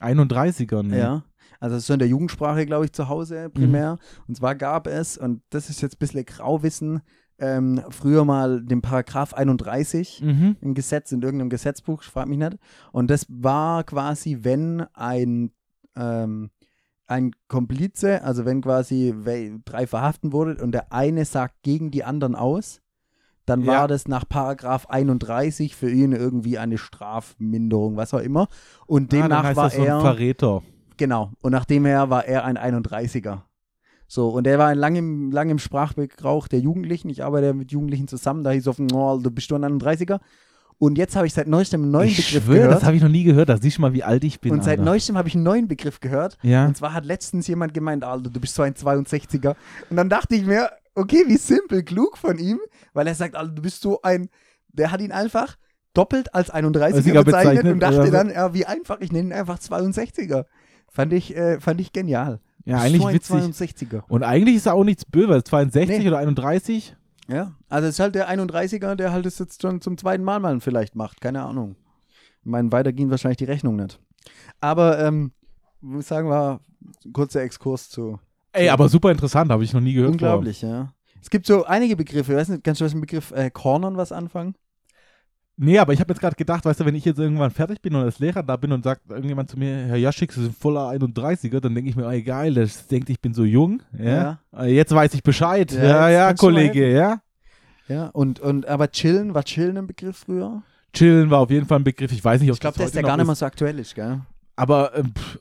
31er, ne? Ja. Also das ist so in der Jugendsprache, glaube ich, zu Hause primär. Und zwar gab es, und das ist jetzt ein bisschen Grauwissen, ähm, früher mal den Paragraph 31 Mhm. im Gesetz, in irgendeinem Gesetzbuch, frag mich nicht. Und das war quasi, wenn ein, ähm, ein Komplize, also wenn quasi drei verhaften wurde und der eine sagt gegen die anderen aus, dann war Ja. das nach Paragraph 31 für ihn irgendwie eine Strafminderung, was auch immer. Und Ah, demnach heißt war das so ein er, Verräter. genau, und nachdem her war er ein 31er. So, und er war lang im, lang im Sprachgebrauch der Jugendlichen. Ich arbeite mit Jugendlichen zusammen, da hieß es auf, oh, du bist du ein 31er. Und jetzt habe ich seit neuestem einen neuen Ich Begriff schwöre, gehört. das habe ich noch nie gehört. Da siehst du mal, wie alt ich bin. und seit Alter. neuestem habe ich einen neuen Begriff gehört. Ja. Und zwar hat letztens jemand gemeint, Alter, du bist so ein 62er. Und dann dachte ich mir, okay, wie simpel, klug von ihm, weil er sagt, Alter, du bist so ein, der hat ihn einfach doppelt als 31er Sieger bezeichnet, bezeichnet, und dachte dann, ja, wie einfach, ich nenne ihn einfach 62er. Fand ich, äh, fand ich genial. Ja, eigentlich so ein witzig. 62er. Und eigentlich ist er auch nichts böse. 62 Nee. oder 31. Ja, also es ist halt der 31er, der halt es jetzt schon zum zweiten Mal mal vielleicht macht, keine Ahnung. Ich meine, weiter ging wahrscheinlich die Rechnung nicht. Aber, ähm, muss sagen, war ein kurzer Exkurs zu Ey, aber super interessant, habe ich noch nie gehört. Unglaublich, ja. Es gibt so einige Begriffe, ich weiß nicht, kannst du mit dem Begriff äh, Cornern was anfangen? Nee, aber ich habe jetzt gerade gedacht, weißt du, wenn ich jetzt irgendwann fertig bin und als Lehrer da bin und sagt irgendjemand zu mir, Herr Jaschik, Sie sind voller 31er, dann denke ich mir, ey geil, das denkt, ich bin so jung. Ja. Äh, Jetzt weiß ich Bescheid. Ja, Ja, ja, Kollege, ja. Ja, und, und aber chillen, war chillen ein Begriff früher? Chillen war auf jeden Fall ein Begriff. Ich weiß nicht, ob Ich glaube, das der ja gar nicht mehr so aktuell ist, gell? Aber ähm, pff,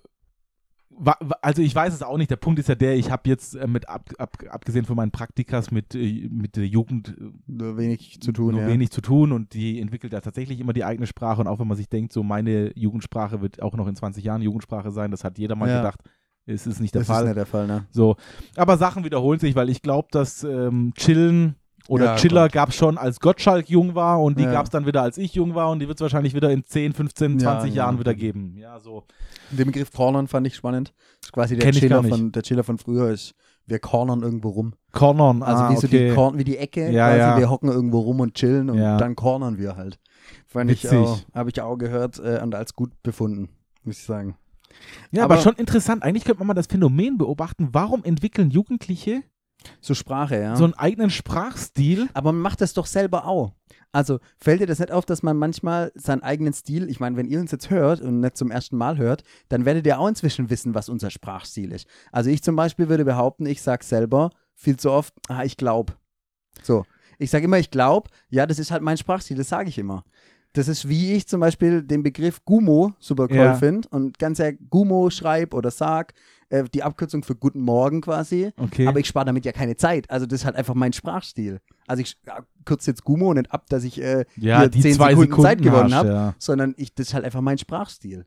also ich weiß es auch nicht. Der Punkt ist ja der, ich habe jetzt äh, mit, ab, ab, abgesehen von meinen Praktikas mit, äh, mit der Jugend äh, Nur wenig zu tun, nur ja. wenig zu tun und die entwickelt ja tatsächlich immer die eigene Sprache und auch wenn man sich denkt, so meine Jugendsprache wird auch noch in 20 Jahren Jugendsprache sein, das hat jeder mal Ja. gedacht. Es ist nicht der das Fall. ist nicht der Fall, ne? So, aber Sachen wiederholen sich, weil ich glaube, dass ähm, Chillen oder Ja, Chiller gab es schon, als Gottschalk jung war und die Ja. gab es dann wieder, als ich jung war und die wird es wahrscheinlich wieder in 10, 15, Ja, 20 ja. Jahren wieder geben. Ja, so. Den Begriff Cornern fand ich spannend. Das ist quasi der ich Chiller von, der Chiller von früher ist, wir cornern irgendwo rum. Cornern, Also ah, wie so okay. die Corn, wie die Ecke, Ja, quasi ja. wir hocken irgendwo rum und chillen und dann cornern wir halt. Fand ich Witzig. auch, habe ich auch gehört äh, und als gut befunden, muss ich sagen. Ja, aber, aber- schon interessant. Eigentlich könnte man mal das Phänomen beobachten, warum entwickeln Jugendliche So Sprache, ja. so einen eigenen Sprachstil? Aber man macht das doch selber auch. Also fällt dir das nicht auf, dass man manchmal seinen eigenen Stil, ich meine, wenn ihr uns jetzt hört und nicht zum ersten Mal hört, dann werdet ihr auch inzwischen wissen, was unser Sprachstil ist. Also ich zum Beispiel würde behaupten, ich sage selber viel zu oft, ah, ich glaube. So. Ich sage immer, ich glaube, ja, das ist halt mein Sprachstil, das sage ich immer. Das ist wie ich zum Beispiel den Begriff Gumo super cool Ja. finde und ganz ehrlich Gumo schreib oder sag, äh, die Abkürzung für Guten Morgen quasi. Okay. Aber ich spare damit ja keine Zeit. Also das ist halt einfach mein Sprachstil. Also ich ja, kürze jetzt Gumo nicht ab, dass ich äh, ja, hier die 10 zwei Sekunden, Sekunden Zeit gewonnen habe, Ja. sondern ich, das ist halt einfach mein Sprachstil.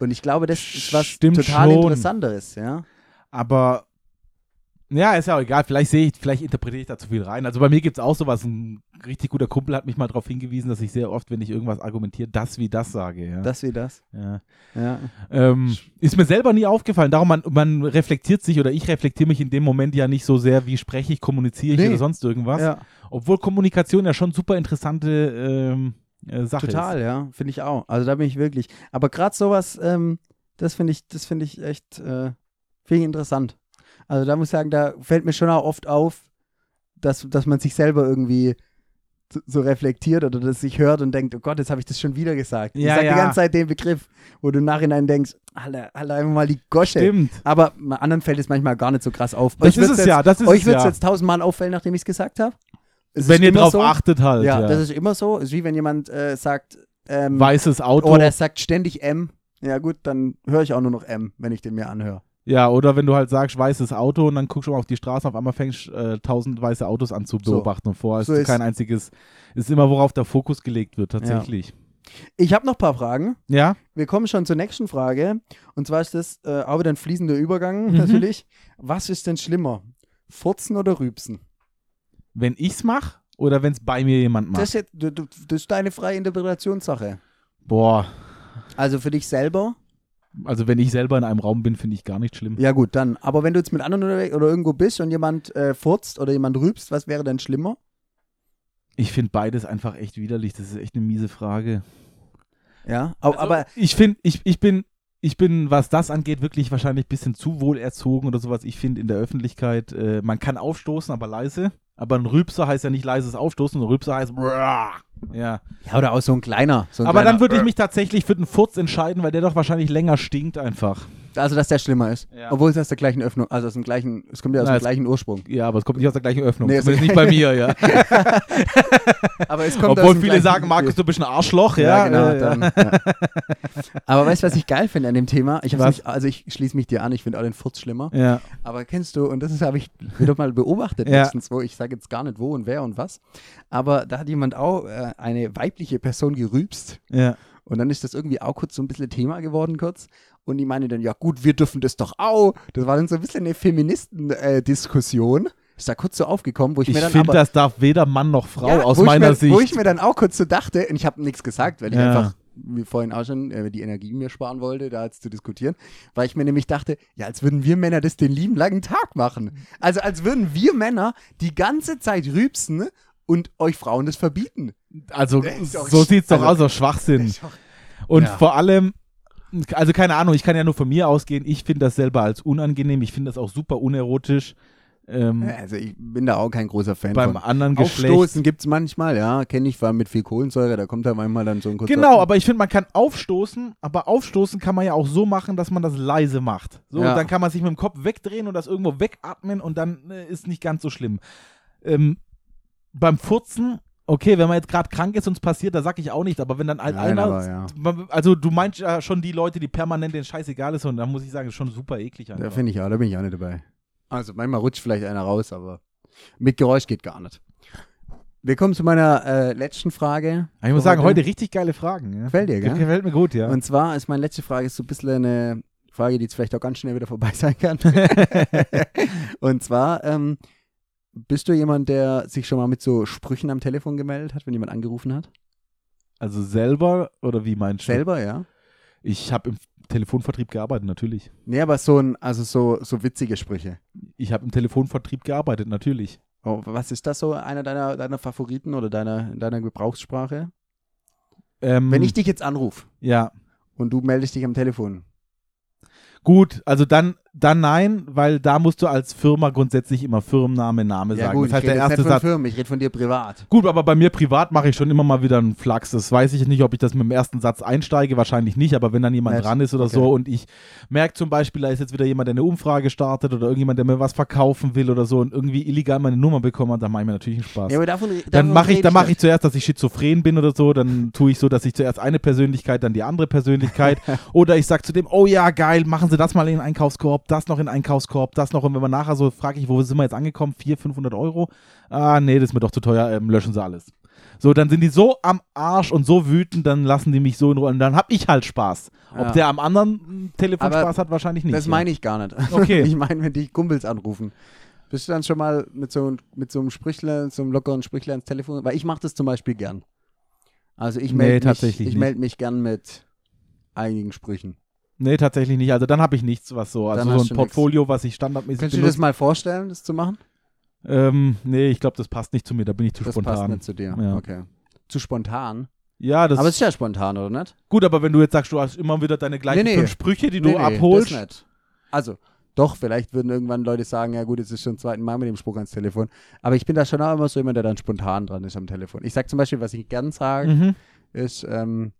Und ich glaube, das ist was Stimmt total schon. Interessanteres, ja. Aber ja, ist ja auch egal. Vielleicht sehe ich, vielleicht interpretiere ich da zu viel rein. Also bei mir gibt es auch sowas. Ein richtig guter Kumpel hat mich mal darauf hingewiesen, dass ich sehr oft, wenn ich irgendwas argumentiere, das wie das sage. Ja. Das wie das. ja. Ja. Ähm, ist mir selber nie aufgefallen. Darum, man, man reflektiert sich oder ich reflektiere mich in dem Moment ja nicht so sehr, wie spreche ich, kommuniziere ich Nee. oder sonst irgendwas. ja. Obwohl Kommunikation ja schon super interessante ähm, äh, Sache Total, ist. ja. Finde ich auch. Also da bin ich wirklich. Aber gerade sowas, ähm, das finde ich, das finde ich echt, äh, finde ich interessant. Also da muss ich sagen, da fällt mir schon auch oft auf, dass, dass man sich selber irgendwie so, so reflektiert oder dass sich hört und denkt, oh Gott, jetzt habe ich das schon wieder gesagt. ich Ja, sage ja. die ganze Zeit den Begriff, wo du im Nachhinein denkst, Alter, Alter, einfach mal die Gosche. Stimmt. Aber anderen fällt es manchmal gar nicht so krass auf. Das Euch ist es jetzt, ja. Das ist Euch wird es ja. jetzt tausendmal auffallen, nachdem ich es gesagt habe. Wenn ihr drauf so. achtet halt. Ja, Ja, das ist immer so. Es ist wie wenn jemand äh, sagt, ähm, Weißes Auto. oder er sagt ständig M. Ja gut, dann höre ich auch nur noch M, wenn ich den mir anhöre. Ja, oder wenn du halt sagst, weißes Auto und dann guckst du mal auf die Straße, auf einmal fängst äh, tausend weiße Autos an zu So. beobachten und vorher So ist kein einziges, ist immer worauf der Fokus gelegt wird, tatsächlich. Ich habe noch ein paar Fragen. Ja? Wir kommen schon zur nächsten Frage. Und zwar ist das äh, wieder ein fließender Übergang Mhm. natürlich. Was ist denn schlimmer? Furzen oder Rübsen? Wenn ich's mach oder wenn es bei mir jemand macht? Das ist, das ist deine freie Interpretationssache. Boah, Also für dich selber? Also wenn ich selber in einem Raum bin, finde ich gar nicht schlimm. Ja gut, dann. Aber wenn du jetzt mit anderen unterwegs oder irgendwo bist und jemand äh, furzt oder jemand rübst, was wäre denn schlimmer? Ich finde beides einfach echt widerlich. Das ist echt eine miese Frage. Ja, aber, Also, aber ich finde, ich, ich bin, ich bin, was das angeht, wirklich wahrscheinlich ein bisschen zu wohl erzogen oder sowas. Ich finde in der Öffentlichkeit, äh, man kann aufstoßen, aber leise. Aber ein Rülpser heißt ja nicht leises Aufstoßen, ein Rülpser heißt ja. ja, oder auch so ein kleiner. So ein Aber kleiner, dann würde ich mich tatsächlich für den Furz entscheiden, weil der doch wahrscheinlich länger stinkt einfach. Also, dass der schlimmer ist. Ja. Obwohl es aus der gleichen Öffnung, also aus dem gleichen, es kommt ja aus Na, dem gleichen Ursprung. Ja, aber es kommt nicht aus der gleichen Öffnung. Nee, Zumindest es- nicht bei mir, ja. Aber es kommt aus Obwohl viele sagen, Markus, du bist ein Arschloch, Ja, ja. genau. äh, Dann, ja. Aber weißt du, was ich geil finde an dem Thema? Ich nicht, also ich schließe mich dir an, ich finde auch den Furz schlimmer. ja. Aber kennst du, und das habe ich wieder mal beobachtet Ja. letztens, wo ich sage jetzt gar nicht wo und wer und was, aber da hat jemand auch äh, eine weibliche Person gerübst ja. und dann ist das irgendwie auch kurz so ein bisschen Thema geworden kurz und die meine dann, ja gut, wir dürfen das doch auch. Das war dann so ein bisschen eine Feministen-Diskussion. Ist da kurz so aufgekommen, wo ich, Ich mir dann finde, aber das darf weder Mann noch Frau ja, aus ich meiner mir, Sicht. Wo ich mir dann auch kurz so dachte, und ich habe nichts gesagt, weil ich Ja. einfach, wie vorhin auch schon, äh, die Energie mir sparen wollte, da jetzt zu diskutieren, weil ich mir nämlich dachte, ja, als würden wir Männer das den lieben langen Tag machen. Also als würden wir Männer die ganze Zeit rübsen und euch Frauen das verbieten. also, so sieht es doch also- aus, aus Schwachsinn. Und Ja. vor allem, also keine Ahnung, ich kann ja nur von mir ausgehen. Ich finde das selber als unangenehm. Ich finde das auch super unerotisch. Ähm, Also ich bin da auch kein großer Fan beim von. anderen Geschlecht. Aufstoßen gibt es manchmal, ja, kenne ich, allem mit viel Kohlensäure, da kommt da manchmal dann so ein kurzer... Genau, aber ich finde, man kann aufstoßen, aber aufstoßen kann man ja auch so machen, dass man das leise macht. So, Ja. dann kann man sich mit dem Kopf wegdrehen und das irgendwo wegatmen und dann äh, ist nicht ganz so schlimm. Ähm, beim Furzen Okay, wenn man jetzt gerade krank ist und es passiert, da sag ich auch nicht, aber wenn dann halt Nein, einer. aber ja. Also du meinst ja schon die Leute, die permanent den Scheiß egal ist und da muss ich sagen, ist schon super eklig Da einfach. finde ich auch, da bin ich auch nicht dabei. Also manchmal rutscht vielleicht einer raus, aber mit Geräusch geht gar nicht. Wir kommen zu meiner äh, letzten Frage. Ich muss sagen, heute richtig geile Fragen. Ja. Gefällt dir, gell? Gefällt mir gut, ja. Und zwar ist meine letzte Frage so ein bisschen eine Frage, die jetzt vielleicht auch ganz schnell wieder vorbei sein kann. Und zwar, ähm, bist du jemand, der sich schon mal mit so Sprüchen am Telefon gemeldet hat, wenn jemand angerufen hat? also selber oder wie meinst du? Selber, ja? Ich habe im Telefonvertrieb gearbeitet, natürlich. Nee, aber so ein, also so, so witzige Sprüche. Ich habe im Telefonvertrieb gearbeitet, natürlich. Oh, was ist das so, einer deiner, deiner Favoriten oder deiner, deiner Gebrauchssprache? Ähm, Wenn ich dich jetzt anrufe Ja. und du meldest dich am Telefon. Gut, also dann, dann nein, weil da musst du als Firma grundsätzlich immer Firmenname, Name Ja sagen. gut, das heißt, ich der rede jetzt erste nicht von Satz. Firmen, ich rede von dir privat. Gut, aber bei mir privat mache ich schon immer mal wieder einen Flachs. Das weiß ich nicht, ob ich das mit dem ersten Satz einsteige, wahrscheinlich nicht, aber wenn dann jemand Nett. dran ist oder Okay. so und ich merke zum Beispiel, da ist jetzt wieder jemand, der eine Umfrage startet oder irgendjemand, der mir was verkaufen will oder so und irgendwie illegal meine Nummer bekommen hat, dann mache ich mir natürlich einen Spaß. Ja, aber davon, dann davon mache ich, dann mache ich zuerst, dass ich schizophren bin oder so, dann tue ich so, dass ich zuerst eine Persönlichkeit, dann die andere Persönlichkeit oder ich sag zu dem, oh ja, geil, machen Sie das mal in den Einkaufskorb, das noch in Einkaufskorb, das noch und wenn man nachher so frage ich, wo sind wir jetzt angekommen, 400, 500 Euro, ah nee, das ist mir doch zu teuer, ähm, löschen Sie alles. So, dann sind die so am Arsch und so wütend, dann lassen die mich so in Ruhe und dann hab ich halt Spaß. Ob Ja. der am anderen Telefon Aber Spaß hat, wahrscheinlich nicht. Das meine ich gar nicht. Okay. ich meine, wenn dich Kumpels anrufen. Bist du dann schon mal mit so, mit so einem Sprüchler, so einem lockeren Sprüchler ins Telefon? Weil ich mache das zum Beispiel gern. Also ich Nee, melde mich, tatsächlich ich nicht. melde mich gern mit einigen Sprüchen. Nee, tatsächlich nicht. Also dann habe ich nichts, was so, also so ein Portfolio, was ich standardmäßig Kannst du dir benutze. das mal vorstellen, das zu machen? Ähm, nee, ich glaube, das passt nicht zu mir, da bin ich zu Das passt spontan. nicht zu dir. Ja. Okay. Zu spontan. Ja, das aber es ist ja spontan, oder nicht? gut, aber wenn du jetzt sagst, du hast immer wieder deine gleichen Nee, nee. fünf Sprüche, die Nee, du nee, abholst. Das nicht. Also, doch, vielleicht würden irgendwann Leute sagen, ja gut, es ist schon zweiten Mal mit dem Spruch ans Telefon. Aber ich bin da schon auch immer so jemand, der dann spontan dran ist am Telefon. Ich sag zum Beispiel, was ich gern sage, Mhm. ist, ähm,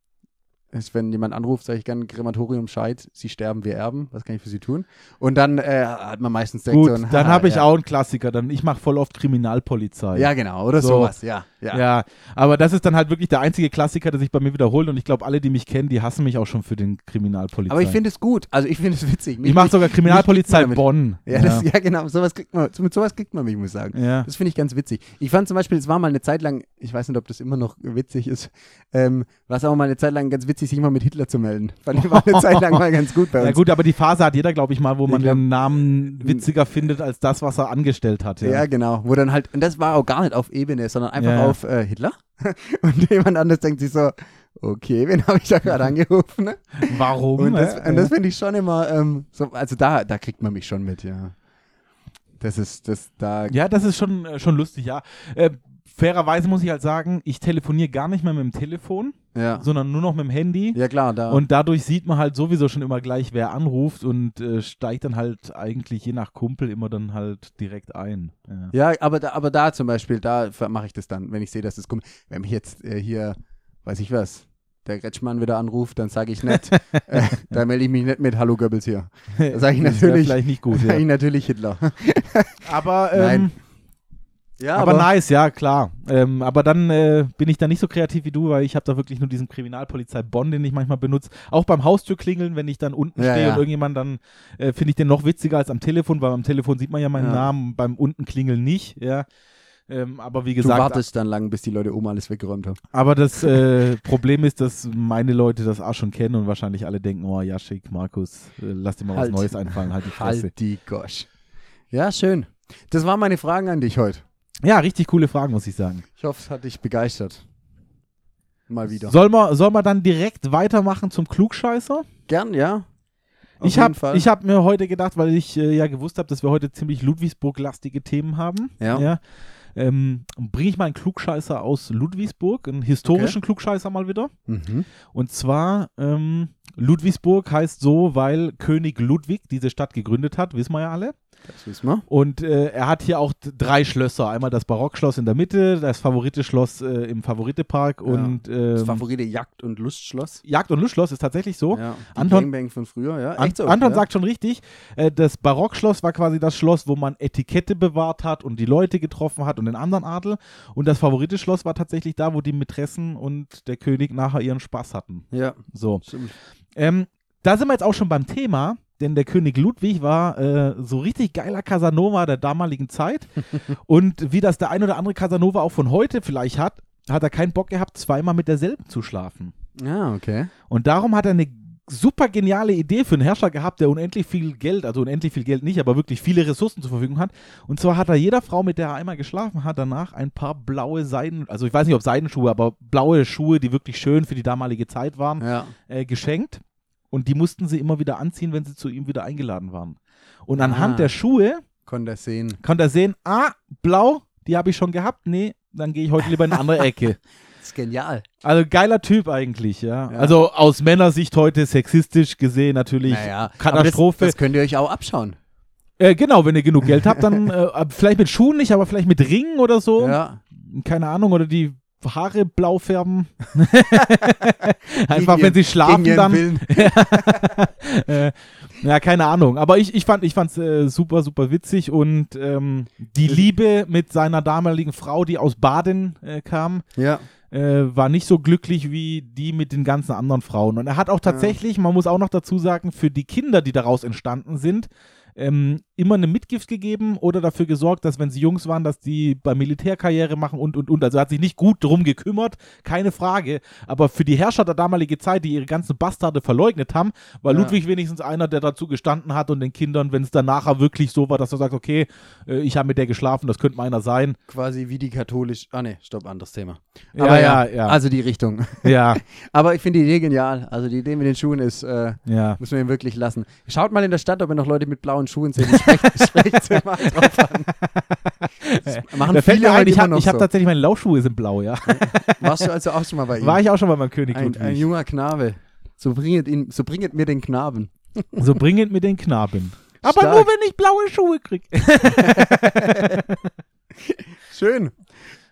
ist, wenn jemand anruft, sage ich gern Krematorium Scheid, sie sterben, wir erben, was kann ich für sie tun? Und dann äh, hat man meistens Gut, so ein dann habe ich ja. auch einen Klassiker. Dann, ich mache voll oft Kriminalpolizei. Ja, genau, oder So. sowas, ja. Ja. Ja. aber das ist dann halt wirklich der einzige Klassiker, der sich bei mir wiederholt und ich glaube, alle, die mich kennen, die hassen mich auch schon für den Kriminalpolizei. Aber ich finde es gut, also ich finde es witzig. Mich- ich mache sogar Kriminalpolizei Bonn. Ja, Das, ja, genau, sowas kriegt man, mit sowas kriegt man mich, muss ich sagen. ja. Das finde ich ganz witzig. Ich fand zum Beispiel, es war mal eine Zeit lang, ich weiß nicht, ob das immer noch witzig ist, ähm, war es auch mal eine Zeit lang ganz witzig, sich mal mit Hitler zu melden. Fand ich war eine Zeit lang mal ganz gut bei uns. Ja gut, aber die Phase hat jeder, glaube ich, mal, wo man glaub- den Namen witziger findet als das, was er angestellt hat. Ja. Ja. genau. Wo dann halt, und das war auch gar nicht auf Ebene, sondern einfach Ja, auf äh, Hitler. Und jemand anderes denkt sich so, okay, wen habe ich da gerade angerufen? Ne? Warum? Und das, äh? das finde ich schon immer, ähm, so, also da, da kriegt man mich schon mit, ja. Das ist, das, da, Ja, das ist schon, äh, schon lustig, ja. Äh, fairerweise muss ich halt sagen, ich telefoniere gar nicht mehr mit dem Telefon, ja. sondern nur noch mit dem Handy. Ja, klar, da. Und dadurch sieht man halt sowieso schon immer gleich, wer anruft und äh, steigt dann halt eigentlich je nach Kumpel immer dann halt direkt ein. Ja. Ja, aber da, aber da zum Beispiel, da mache ich das dann, wenn ich sehe, dass es kommt. Wenn mich jetzt äh, hier, weiß ich was, der Gretschmann wieder anruft, dann sage ich nicht, äh, da melde ich mich nicht mit Hallo Goebbels hier. Da sage ich Das natürlich, vielleicht nicht gut. sage ich Ja. natürlich Hitler. Aber, ähm, Nein. Ja, aber, nice, ja, klar. Ähm, aber dann äh, bin ich da nicht so kreativ wie du, weil ich habe da wirklich nur diesen Kriminalpolizei Bonn, den ich manchmal benutze. Auch beim Haustürklingeln, wenn ich dann unten Ja, stehe ja. und irgendjemand dann, äh, finde ich den noch witziger als am Telefon, weil am Telefon sieht man ja meinen Ja. Namen, beim unten klingeln nicht, ja. Ähm, aber wie Du gesagt, wartest dann lang, bis die Leute oben alles weggeräumt haben. aber das äh, Problem ist, dass meine Leute das auch schon kennen und wahrscheinlich alle denken, oh ja, schick, Markus, äh, lass dir mal Halt. was Neues einfallen, halt die Fresse. Halt die Gosch. Ja, schön. Das waren meine Fragen an dich heute. Ja, richtig coole Fragen, muss ich sagen. Ich hoffe, es hat dich begeistert. Mal wieder. Soll man, soll man dann direkt weitermachen zum Klugscheißer? Gern, ja. Auf ich habe hab mir heute gedacht, weil ich äh, ja gewusst habe, dass wir heute ziemlich Ludwigsburg-lastige Themen haben. Ja. ähm, Bringe ich mal einen Klugscheißer aus Ludwigsburg, einen historischen Klugscheißer mal wieder. Mhm. Und zwar, ähm, Ludwigsburg heißt so, weil König Ludwig diese Stadt gegründet hat, wissen wir ja alle. Das wissen wir. Und äh, er hat hier auch drei Schlösser. Einmal das Barockschloss in der Mitte, das Favorite-Schloss äh, im Favorite-Park und Das ähm, Favorite Jagd- und Lustschloss. Jagd- und Lustschloss ist tatsächlich so. Ja, Anton- Gangbang von früher, ja. An so, Anton ja. sagt schon richtig, äh, das Barockschloss war quasi das Schloss, wo man Etikette bewahrt hat und die Leute getroffen hat und den anderen Adel. Und das Favorite-Schloss war tatsächlich da, wo die Mätressen und der König nachher ihren Spaß hatten. Ja, So. stimmt. Ähm, da sind wir jetzt auch schon beim Thema, denn der König Ludwig war äh, so richtig geiler Casanova der damaligen Zeit. und wie das der ein oder andere Casanova auch von heute vielleicht hat, hat er keinen Bock gehabt, zweimal mit derselben zu schlafen. Ja, okay. Und darum hat er eine super geniale Idee für einen Herrscher gehabt, der unendlich viel Geld, also unendlich viel Geld nicht, aber wirklich viele Ressourcen zur Verfügung hat. Und zwar hat er jeder Frau, mit der er einmal geschlafen hat, danach ein paar blaue Seiden, also ich weiß nicht, ob Seidenschuhe, aber blaue Schuhe, die wirklich schön für die damalige Zeit waren, Ja. äh, geschenkt. Und die mussten sie immer wieder anziehen, wenn sie zu ihm wieder eingeladen waren. Und Ah. anhand der Schuhe Konnte er sehen. konnte er sehen, ah, blau, die habe ich schon gehabt. Nee, dann gehe ich heute lieber in eine andere Ecke. Das ist genial. Also geiler Typ eigentlich, ja. Ja. Also aus Männersicht heute sexistisch gesehen natürlich Naja, Katastrophe. Das, das könnt ihr euch auch abschauen. äh, genau, wenn ihr genug Geld habt, dann äh, vielleicht mit Schuhen nicht, aber vielleicht mit Ringen oder so. Ja. Keine Ahnung, oder die Haare blau färben. Einfach, wenn sie schlafen, dann. Äh, ja, keine Ahnung. Aber ich, ich fand ich fand's äh, super, super witzig und ähm, die Liebe mit seiner damaligen Frau, die aus Baden äh, kam, Ja. äh, war nicht so glücklich wie die mit den ganzen anderen Frauen. Und er hat auch tatsächlich, man muss auch noch dazu sagen, für die Kinder, die daraus entstanden sind, ähm, immer eine Mitgift gegeben oder dafür gesorgt, dass wenn sie Jungs waren, dass die bei Militärkarriere machen und und und. Also hat sich nicht gut drum gekümmert, keine Frage. Aber für die Herrscher der damaligen Zeit, die ihre ganzen Bastarde verleugnet haben, war Ja. Ludwig wenigstens einer, der dazu gestanden hat und den Kindern, wenn es dann nachher wirklich so war, dass er sagt, okay, äh, ich habe mit der geschlafen, das könnte meiner sein. Quasi wie die katholisch. Ah, ne, stopp, anderes Thema. Ja, Aber ja, ja. Also die Richtung. Ja, Aber ich finde die Idee genial. Also die Idee mit den Schuhen ist, äh, ja. müssen wir ihm wirklich lassen. Schaut mal in der Stadt, ob ihr noch Leute mit blauen Schuhen seht. Sprecht, sprecht sie mal drauf an. Das machen Da fällt viele mir ein, ich habe hab so. tatsächlich meine Laufschuhe sind blau, ja. Warst du also auch schon mal bei ihm? War ich auch schon mal beim König ein, ein Ludwig. junger Knabe. So bringet, ihn, so bringet mir den Knaben. So bringend mit den Knaben. Aber Stark. nur, wenn ich blaue Schuhe krieg. Schön.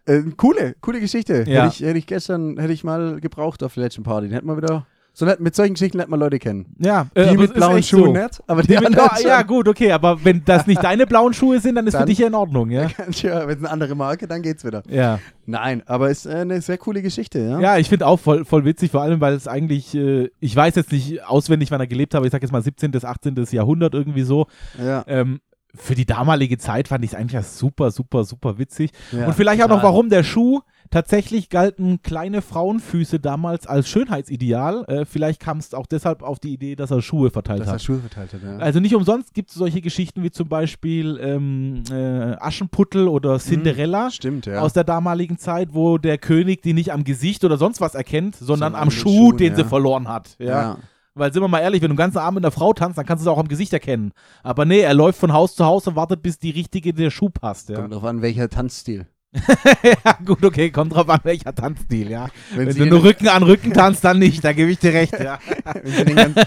Äh, coole, coole Geschichte. Ja. Hätte, ich, hätte ich gestern, hätte ich mal gebraucht auf der letzten Party. Den hätten wir wieder. So mit solchen Geschichten lernt man Leute kennen. Ja, Die äh, es mit blauen Schuhen so. nicht, aber die, Die mit, anderen oh, ja, gut, okay, aber wenn das nicht deine blauen Schuhe sind, dann ist für Dann- dich ja in Ordnung, ja? Ja, wenn es eine andere Marke, dann geht's wieder. Ja, Nein, aber ist äh, eine sehr coole Geschichte, ja? ja ich finde auch voll, voll witzig, vor allem, weil es eigentlich, äh, ich weiß jetzt nicht auswendig, wann er gelebt hat, aber ich sag jetzt mal 17. bis 18. Jahrhundert irgendwie so. Ja. Ähm, für die damalige Zeit fand ich es eigentlich ja super, super, super witzig. ja. Und vielleicht auch noch, total. warum der Schuh tatsächlich galten kleine Frauenfüße damals als Schönheitsideal. Äh, vielleicht kam es auch deshalb auf die Idee, dass er Schuhe verteilt Dass er hat. Schuhe verteilt hat, ja. Also nicht umsonst gibt es solche Geschichten wie zum Beispiel ähm, äh, Aschenputtel oder Cinderella Stimmt, ja. aus der damaligen Zeit, wo der König die nicht am Gesicht oder sonst was erkennt, sondern Sondern am den Schuh, Schuhen, den sie ja. verloren hat. Ja. ja. Weil sind wir mal ehrlich, wenn du einen ganzen Abend mit einer Frau tanzt, dann kannst du es auch am Gesicht erkennen. Aber nee, er läuft von Haus zu Haus und wartet, bis die richtige der Schuh passt. Ja. Kommt drauf an, welcher Tanzstil. ja, gut, okay, kommt drauf an, welcher Tanzstil, ja. Wenn, Wenn du nur Rücken an Rücken tanzt, dann nicht, da gebe ich dir recht, ja. wenn, sie den ganzen,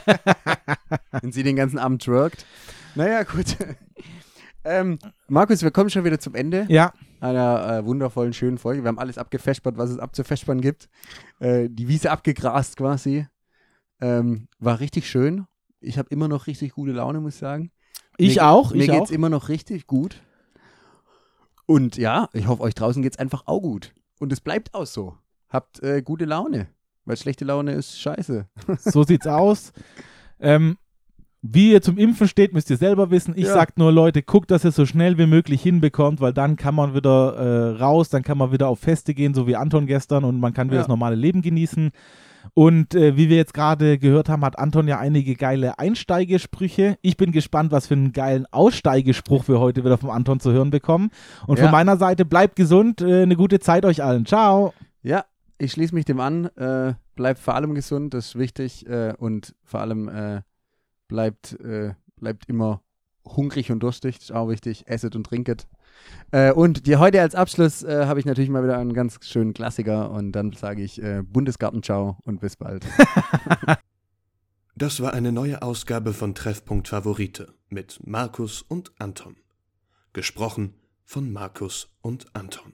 wenn sie den ganzen Abend twerkt. Naja, gut. ähm, Markus, wir kommen schon wieder zum Ende Ja, einer äh, wundervollen, schönen Folge. Wir haben alles abgefespert, was es abzufespern gibt. Äh, die Wiese abgegrast quasi. Ähm, war richtig schön. Ich habe immer noch richtig gute Laune, muss ich sagen. ich mir, auch, Mir ich geht's auch. immer noch richtig gut. Und ja, ich hoffe, euch draußen geht's einfach auch gut. Und es bleibt auch so. Habt äh, gute Laune. Weil schlechte Laune ist scheiße. So sieht's aus. Ähm, wie ihr zum Impfen steht, müsst ihr selber wissen. Ich Ja. sag nur, Leute, guckt, dass ihr so schnell wie möglich hinbekommt, weil dann kann man wieder äh, raus, dann kann man wieder auf Feste gehen, so wie Anton gestern, und man kann wieder Ja. das normale Leben genießen. Und äh, wie wir jetzt gerade gehört haben, hat Anton ja einige geile Einsteigesprüche. Ich bin gespannt, was für einen geilen Aussteigespruch wir heute wieder vom Anton zu hören bekommen. Und Ja. von meiner Seite, bleibt gesund, äh, eine gute Zeit euch allen. Ciao. Ja, ich schließe mich dem an. Äh, bleibt vor allem gesund, das ist wichtig. Äh, und vor allem äh, bleibt, äh, bleibt immer hungrig und durstig, das ist auch wichtig. Esset und trinket. Äh, und die heute als Abschluss äh, habe ich natürlich mal wieder einen ganz schönen Klassiker. Und dann sage ich äh, Bundesgarten-Ciao und bis bald. Das war eine neue Ausgabe von Treffpunkt Favorite. mit Markus und Anton. Gesprochen von Markus und Anton.